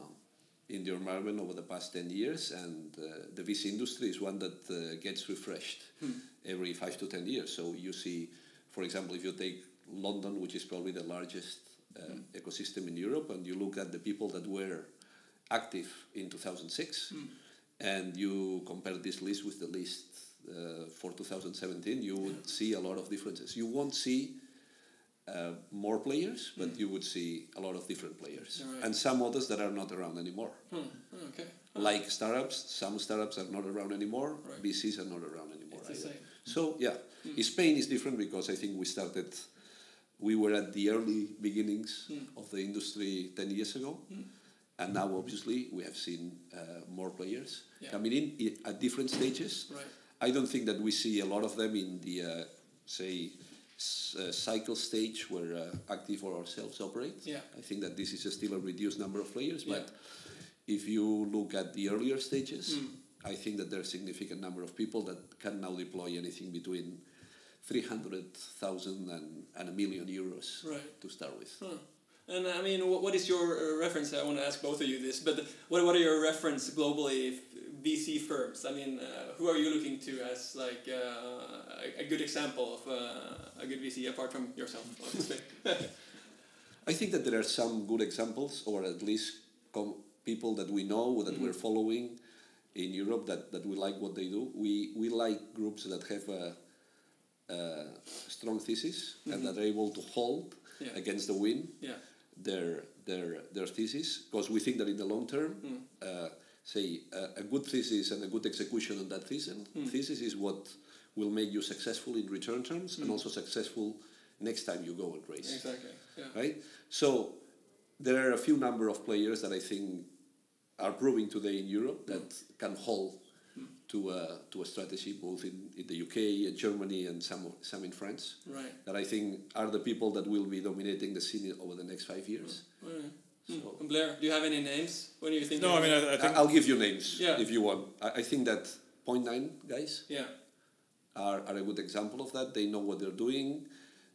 in the environment over the past 10 years, and uh, the VC industry is one that uh, gets refreshed every five to 10 years. So you see, for example, if you take London, which is probably the largest uh, ecosystem in Europe, and you look at the people that were active in 2006, and you compare this list with the list uh, for 2017, you would see a lot of differences. You won't see uh, more players, but you would see a lot of different players, Right. and some others that are not around anymore. Hmm. oh, Okay. Like startups, some startups are not around anymore. Right. VCs are not around anymore. It's the either. same. So yeah, Spain is different because I think we started, we were at the early beginnings Mm. of the industry ten years ago, and now obviously we have seen uh, more players Yeah. coming in at different stages. Right. I don't think that we see a lot of them in the uh, say uh, cycle stage where uh, Active or ourselves operate. Yeah. I think that this is a still a reduced number of players, Yeah. but if you look at the earlier stages, Mm. I think that there are a significant number of people that can now deploy anything between 300,000 and, and a million euros Right. to start with. Huh. And I mean, what, what is your uh, reference? I want to ask both of you this, but what, what are your reference globally VC firms? I mean, uh, who are you looking to as like uh, a, a good example of uh, a good VC apart from yourself, obviously? I think that there are some good examples, or at least com- people that we know that we're following in Europe that, that we like what they do. We, we like groups that have a, a strong thesis and that are able to hold Yeah. against the wind yeah. their, their, their thesis because we think that in the long term, uh, say, a, a good thesis and a good execution on that thesis, hmm. thesis is what will make you successful in return terms and hmm. also successful next time you go and race. Exactly. Yeah. right? So there are a few number of players that I think are proving today in Europe hmm. that can hold to a, to a strategy both in, in the UK and Germany and some some in France Right. that I think are the people that will be dominating the scene over the next five years. Right. Oh, So And Blair, do you have any names? When you think? No, I mean, I, I I, think I'll give you names Yeah. if you want. I, I think that Point Nine guys yeah. are, are a good example of that. They know what they're doing.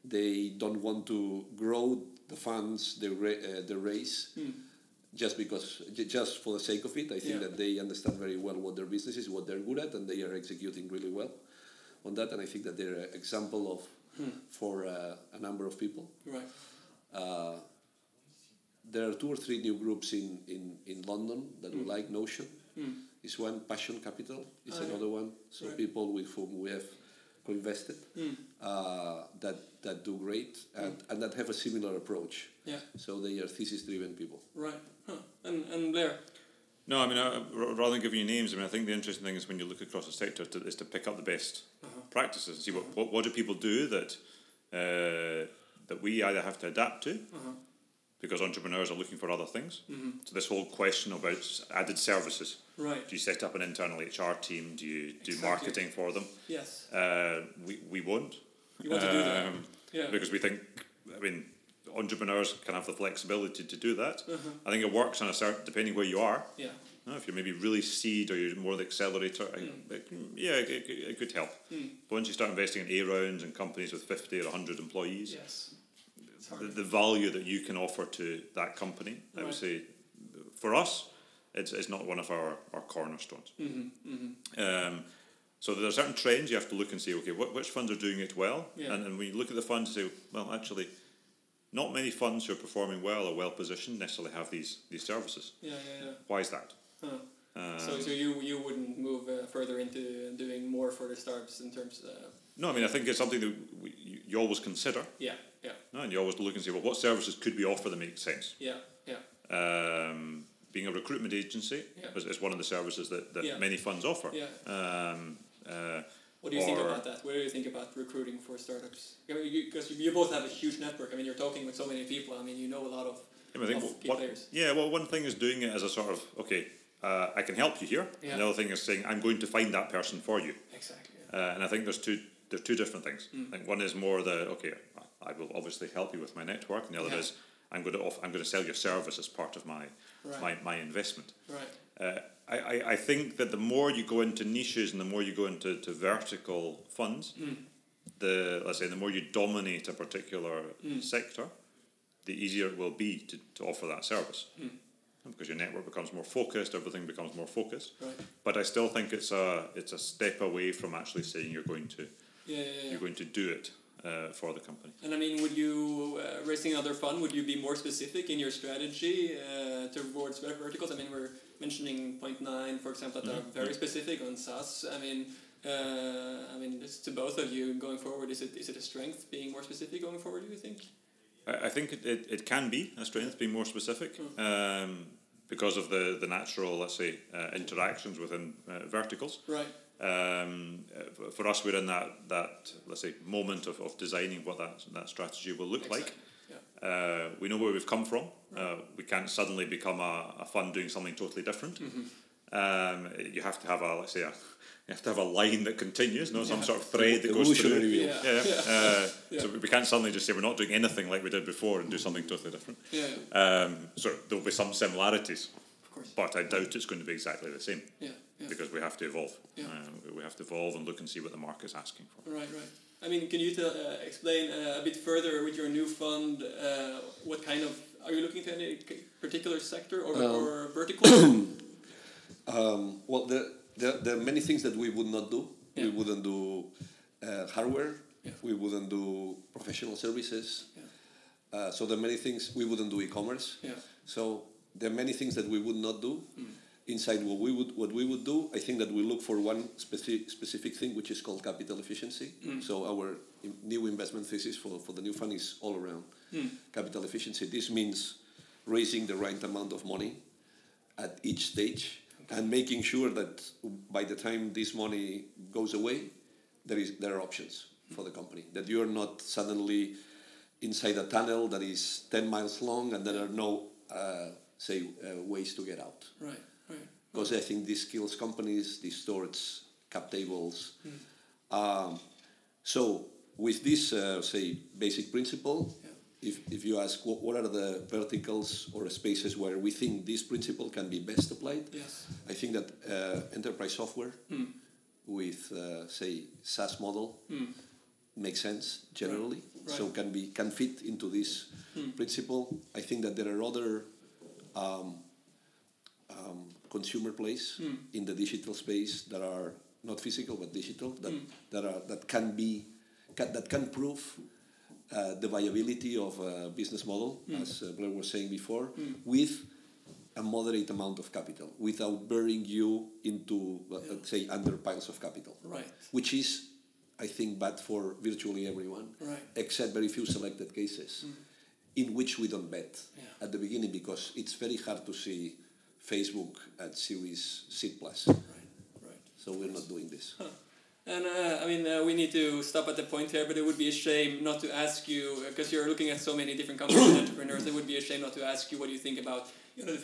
They don't want to grow the funds, the, ra- uh, the raise, just because, j- just for the sake of it. I think Yeah. that they understand very well what their business is, what they're good at, and they are executing really well on that. And I think that they're an example of for uh, a number of people. Right. Uh, there are two or three new groups in, in, in London that we like. Notion It's one. Passion Capital is Ah, yeah. another one. So Right. people with whom we have co-invested uh, that that do great and, and that have a similar approach. Yeah. So they are thesis-driven people. Right. Huh. And and Blair. No, I mean, uh, rather than giving you names, I mean, I think the interesting thing is when you look across the sector to, is to pick up the best practices and see what, what, what do people do that uh, that we either have to adapt to because entrepreneurs are looking for other things. So this whole question about added services. Right. Do you set up an internal HR team? Do you do Exactly. marketing for them? Yes. Uh, we, we won't. You want to do that. Um, Yeah. Because we think, I mean, entrepreneurs can have the flexibility to do that. Uh-huh. I think it works on a certain, depending where you are. Yeah. Uh, If you're maybe really seed or you're more the accelerator, Hmm. it yeah, it, it, it could help. But once you start investing in A rounds and companies with 50 or 100 employees, Yes. The, the value that you can offer to that company, I would say, for us, it's, it's not one of our, our cornerstones. Um, so there are certain trends you have to look and say, okay, what, which funds are doing it well? Yeah. And, and when you look at the funds, you say, well, actually, not many funds who are performing well or well positioned necessarily have these, these services. Yeah. Yeah. Yeah. Why is that? Huh. Um, So, so you you wouldn't move uh, further into doing more for the startups in terms of no, I mean, I think it's something that we, you, always consider, yeah yeah no? and you always look and say, well, what services could we offer that make sense? yeah yeah Um, being a recruitment agency Yeah. is, is one of the services that, that Yeah. many funds offer. Yeah. Um, uh, what do you think about that what do you think about recruiting for startups because you, you both have a huge network I mean you're talking with so many people I mean you know a lot of, I mean, I think what, players yeah, well, one thing is doing it as a sort of okay, uh, I can help you here. Yeah. And the other thing is saying I'm going to find that person for you. exactly. Uh, and I think there's two there's two different things. Mm. I think one is more the okay, I will obviously help you with my network, and the other Yeah. is I'm going to off, I'm going to sell your service as part of my Right. my, my investment. right Uh, I, I, I think that the more you go into niches and the more you go into to vertical funds, Mm. the let's say the more you dominate a particular Mm. sector, the easier it will be to, to offer that service. Mm. Because your network becomes more focused, everything becomes more focused. right But I still think it's a it's a step away from actually saying you're going to yeah yeah, yeah. you're going to do it uh, for the company. And I mean, would you uh, raising another fund? Would you be more specific in your strategy uh, towards verticals? I mean, we're mentioning Point Nine, for example, that are very specific on SaaS. I mean, uh, I mean, to both of you going forward. Is it is it a strength being more specific going forward? Do you think? I, I think it, it, it can be a strength, being more specific, um, because of the, the natural, let's say, uh, interactions within uh, verticals. Right. Um, uh, for us, we're in that, that let's say, moment of, of designing what that, that strategy will look like. Yeah. Uh, we know where we've come from. Uh, we can't suddenly become a, a fund doing something totally different. Um, you have to have a, let's say, a, you have to have a line that continues, no, some sort of thread that goes through. Evolutionary wheel. Yeah. Yeah. Uh, Yeah. So we can't suddenly just say we're not doing anything like we did before and do something totally different. Yeah. Um, so there'll be some similarities, Of course. but I doubt it's going to be exactly the same Yeah. Yeah. because we have to evolve. Yeah. Uh, we have to evolve and look and see what the market's asking for. Right. Right. I mean, can you tell, uh, explain uh, a bit further with your new fund? Uh, what kind of are you looking to any particular sector or, or vertical? Um, well, there, there, there are many things that we would not do. Yeah. We wouldn't do uh, hardware. Yeah. We wouldn't do professional services. Yeah. Uh, so there are many things we wouldn't do e-commerce. Yeah. So there are many things that we would not do. Hmm. Inside what we would what we would do, I think that we look for one specific specific thing, which is called capital efficiency. Hmm. So our in- new investment thesis for, for the new fund is all around hmm. capital efficiency. This means raising the right amount of money at each stage and making sure that by the time this money goes away, there is there are options for the company. That you are not suddenly inside a tunnel that is ten miles long and there are no uh, say uh, ways to get out. Right. Right. Because I think this kills companies distort cap tables. Um, so with this uh, say basic principle, Yeah. if, if you ask what, what are the verticals or spaces where we think this principle can be best applied, Yes. I think that uh, enterprise software with uh, say SaaS model makes sense generally. So Right. can be can fit into this principle. I think that there are other um, um, consumer plays in the digital space that are not physical but digital that that are that can be can, that can prove uh, the viability of a business model, as uh, Blair was saying before, with a moderate amount of capital, without burying you into, uh, let's say, under piles of capital, Right. which is, I think, bad for virtually everyone, Right. except very few selected cases, in which we don't bet Yeah. at the beginning because it's very hard to see Facebook at Series C plus. Right. Right. So we're not doing this. And uh, I mean, uh, we need to stop at the point here, but it would be a shame not to ask you because you're looking at so many different companies and entrepreneurs. It would be a shame not to ask you what you think about you know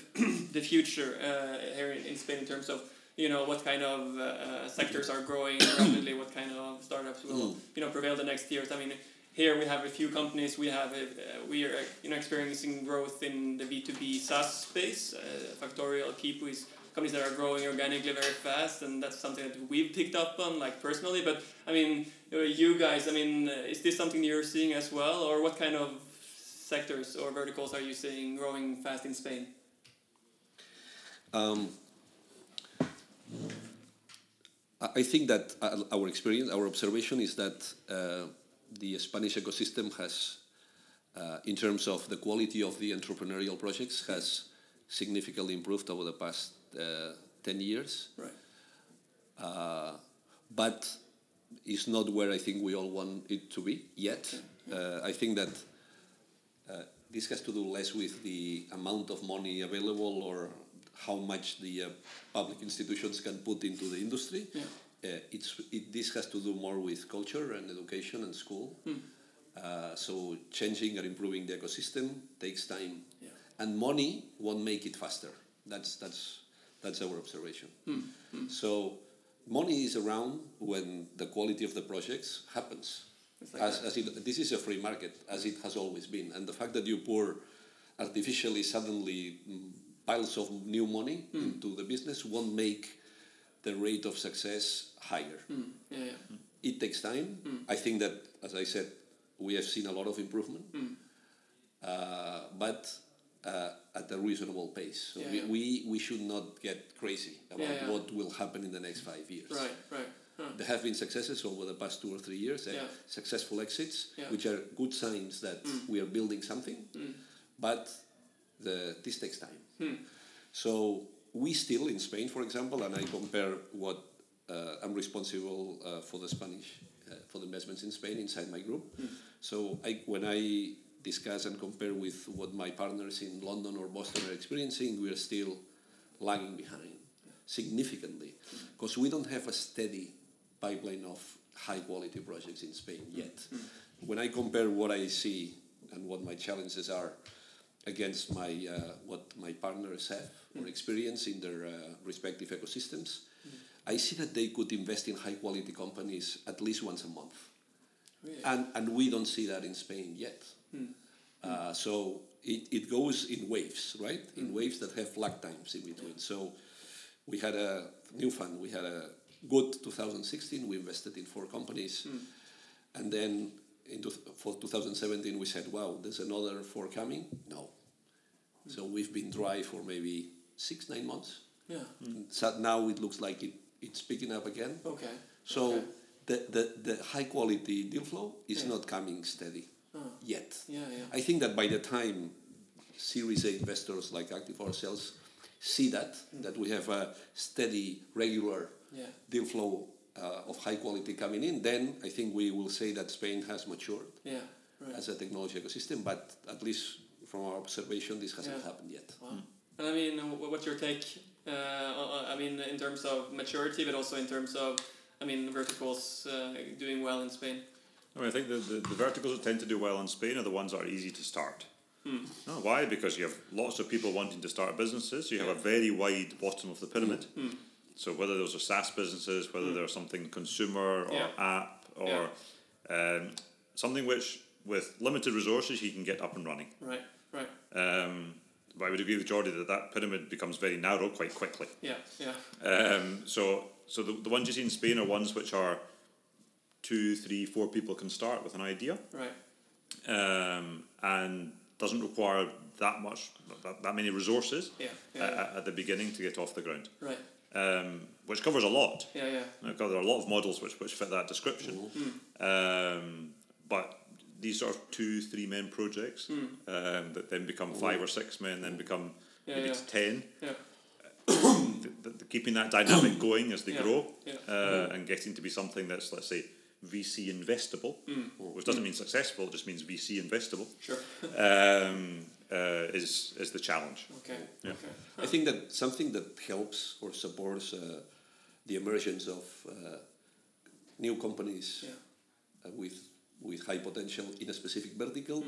the future uh, here in, in Spain in terms of you know what kind of uh, uh, sectors are growing rapidly, what kind of startups will you know prevail the next years. I mean. Here we have a few companies. We have a, uh, we are uh, you know experiencing growth in the B two B SaaS space. Uh, Factorial, Quipu is companies that are growing organically very fast, and that's something that we've picked up on, like personally. But I mean, you guys, I mean, is this something you're seeing as well, or what kind of sectors or verticals are you seeing growing fast in Spain? Um, I think that our experience, our observation is that uh, the Spanish ecosystem has, uh, in terms of the quality of the entrepreneurial projects, has significantly improved over the past uh, 10 years. Right. Uh, but it's not where I think we all want it to be yet. Uh, I think that uh, this has to do less with the amount of money available or how much the uh, public institutions can put into the industry. Yeah. Uh, it's, it, this has to do more with culture and education and school. Uh, so changing and improving the ecosystem takes time, Yeah. and money won't make it faster. That's that's that's our observation. So money is around when the quality of the projects happens. Like As, as it, this is a free market, as it has always been, and the fact that you pour artificially suddenly mm, piles of new money into the business won't make the rate of success higher. Mm. Yeah, yeah. It takes time. I think that, as I said, we have seen a lot of improvement, uh, but uh, at a reasonable pace. So Yeah, we, yeah. we, we should not get crazy about Yeah, what will happen in the next five years. Right, right. Huh. There have been successes over the past two or three years, eh, Yeah. successful exits, which are good signs that we are building something, but the, this takes time. So we still in Spain, for example, and I compare what uh, I'm responsible uh, for the Spanish uh, for the investments in Spain inside my group. So I, when I discuss and compare with what my partners in London or Boston are experiencing, we are still lagging behind significantly because we don't have a steady pipeline of high quality projects in Spain yet. When I compare what I see and what my challenges are against my uh, what my partners have or experience in their uh, respective ecosystems, I see that they could invest in high quality companies at least once a month. Really? And, and we don't see that in Spain yet. Uh, so it, it goes in waves, right? In waves that have lag times in between. So we had a new fund, we had a good 2016, we invested in four companies. And then in two, for 2017, we said, wow, there's another four coming. No. So we've been dry for maybe six, nine months. Yeah. So now it looks like it, it's picking up again. Okay. So Okay. the, the, the high quality deal flow is Yeah. not coming steady Oh. yet. Yeah, yeah. I think that by the time Series A investors like Active ourselves see that, mm. that we have a steady, regular Yeah. deal flow uh, of high quality coming in, then I think we will say that Spain has matured Yeah. Right. as a technology ecosystem, but at least from our observation, this hasn't Yeah. happened yet. Wow. And I mean, what's your take? Uh, I mean, in terms of maturity, but also in terms of, I mean, verticals uh, doing well in Spain. I mean, I think the, the, the verticals that tend to do well in Spain are the ones that are easy to start. No, why? Because you have lots of people wanting to start businesses. You have a very wide bottom of the pyramid. So whether those are SaaS businesses, whether they're something consumer or Yeah. app or um, something which with limited resources you can get up and running. Right. Right. Um, but I would agree with Jordi that that pyramid becomes very narrow quite quickly. Yeah. Yeah. Um, so, so the, the ones you see in Spain are ones which are two, three, four people can start with an idea, Right. um, and doesn't require that much, that, that many resources Yeah. Yeah. at, yeah. at the beginning to get off the ground, Right. Um, which covers a lot. Yeah. Yeah. Because there are a lot of models which, which fit that description. Um, but these sort of two, three men projects um, that then become five or six men, then become Yeah, maybe yeah. to ten Yeah. the, the, keeping that dynamic going as they Yeah, grow yeah. uh, and getting to be something that's let's say VC investable, Mm. which doesn't mean successful, it just means VC investable, Sure. um, uh, is is the challenge. Okay. Yeah. Okay. I think that something that helps or supports uh, the emergence of uh, new companies Yeah. uh, with with high potential in a specific vertical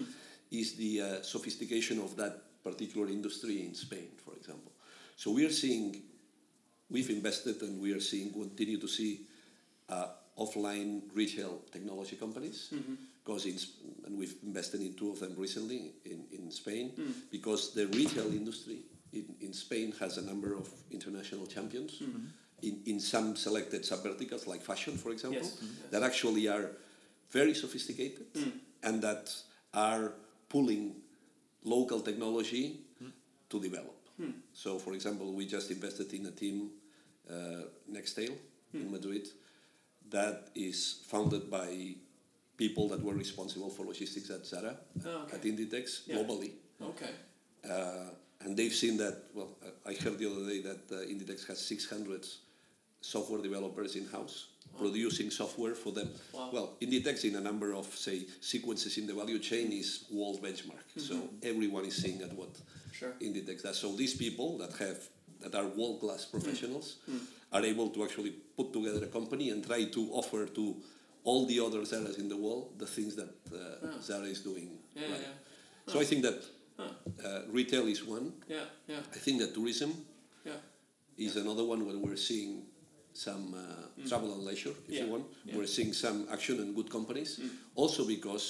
is the uh, sophistication of that particular industry in Spain, for example. So we are seeing, we've invested and we are seeing, continue to see uh, offline retail technology companies. Mm-hmm. Because in, Sp- and we've invested in two of them recently in, in Spain, mm. because the retail industry in, in Spain has a number of international champions. Mm-hmm. In, in some selected subverticals, like fashion, for example, Yes. Mm-hmm. that actually are very sophisticated mm. and that are pulling local technology mm. to develop. Hmm. So, for example, we just invested in a team, uh, Nextail, in hmm. Madrid, that is founded by people that were responsible for logistics at Zara, Oh, okay. at Inditex, Yeah. globally. Okay. Uh, and they've seen that, well, I heard the other day that uh, Inditex has 600 software developers in house producing software for them. Wow. Well, Inditex, in a number of, say, sequences in the value chain, is world benchmark. So everyone is seeing at what Sure. Inditex does. So these people that have that are world class professionals are able to actually put together a company and try to offer to all the other Zaras in the world the things that uh, Zara is doing. Yeah. Yeah. right. Yeah. So I think that uh, retail is one. Yeah. Yeah. I think that tourism Yeah. is another one where we're seeing some uh, travel and leisure, if Mm. Yeah, you want. yeah. Mm. We're seeing some action and good companies. Also because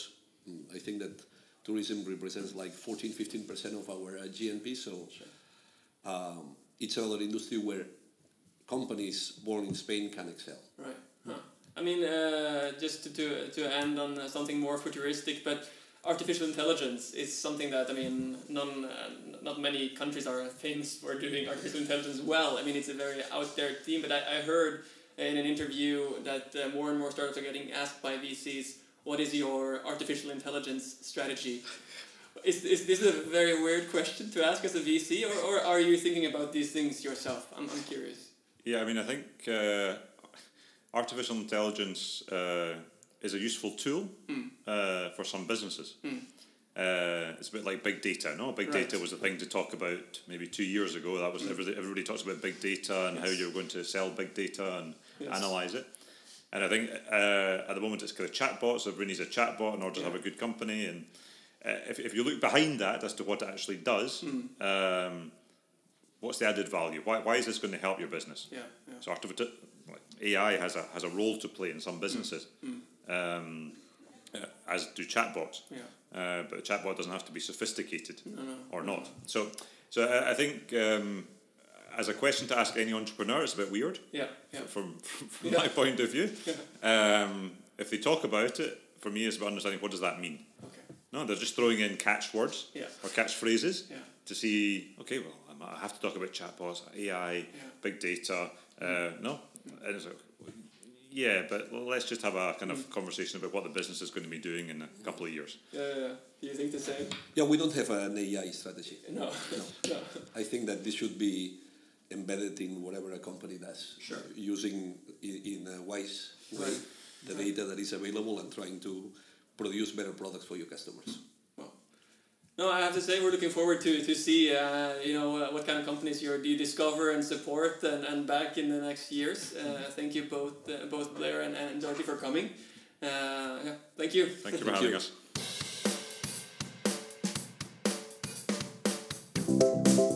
mm, I think that tourism represents like 14, 15% of our uh, GNP. So um, it's another industry where companies born in Spain can excel. Right. Huh. I mean, uh, just to, to, to end on something more futuristic, but artificial intelligence is something that, I mean, none, uh, not many countries are famous for doing artificial intelligence well. I mean, it's a very out there theme, but I, I heard in an interview that uh, more and more startups are getting asked by VCs, what is your artificial intelligence strategy? Is, is this a very weird question to ask as a VC, or, or are you thinking about these things yourself? I'm, I'm curious. Yeah, I mean, I think uh, artificial intelligence uh, is a useful tool uh, for some businesses. Uh, it's a bit like big data. No, big Right. data was a thing to talk about maybe two years ago. That was everybody, everybody talks about big data and how you're going to sell big data and Yes. analyze it. And I think uh, at the moment it's kind of chatbots. Everybody needs a chatbot in order to have a good company. And uh, if, if you look behind that as to what it actually does, um, what's the added value? Why, why is this going to help your business? Yeah, yeah. So artificial like AI has a has a role to play in some businesses, um, uh, as do chatbots. Yeah. Uh, but a chatbot doesn't have to be sophisticated or not. So, so I, I think um, as a question to ask any entrepreneur, it's a bit weird Yeah, yeah. from, from, from Yeah. my point of view. Um, if they talk about it, for me it's about understanding what does that mean. Okay. No, they're just throwing in catchwords Yeah. or catchphrases Yeah. to see. Okay, well, Um, I have to talk about chatbots, AI, big data. Uh, mm. no, and it's like, yeah, but let's just have a kind of mm. conversation about what the business is going to be doing in a couple of years. Yeah, yeah, yeah. Do you think the same? Yeah, we don't have an AI strategy. No. no. I think that this should be embedded in whatever a company does. Sure. Using in, in a wise way Right. the data that is available and trying to produce better products for your customers. Well, no, I have to say we're looking forward to to see uh, you know uh, what kind of companies you you discover and support and, and back in the next years. Uh, thank you both uh, both Blair and, and Dorothy for coming. Uh, yeah, thank you. Thank you for Thank having you. us.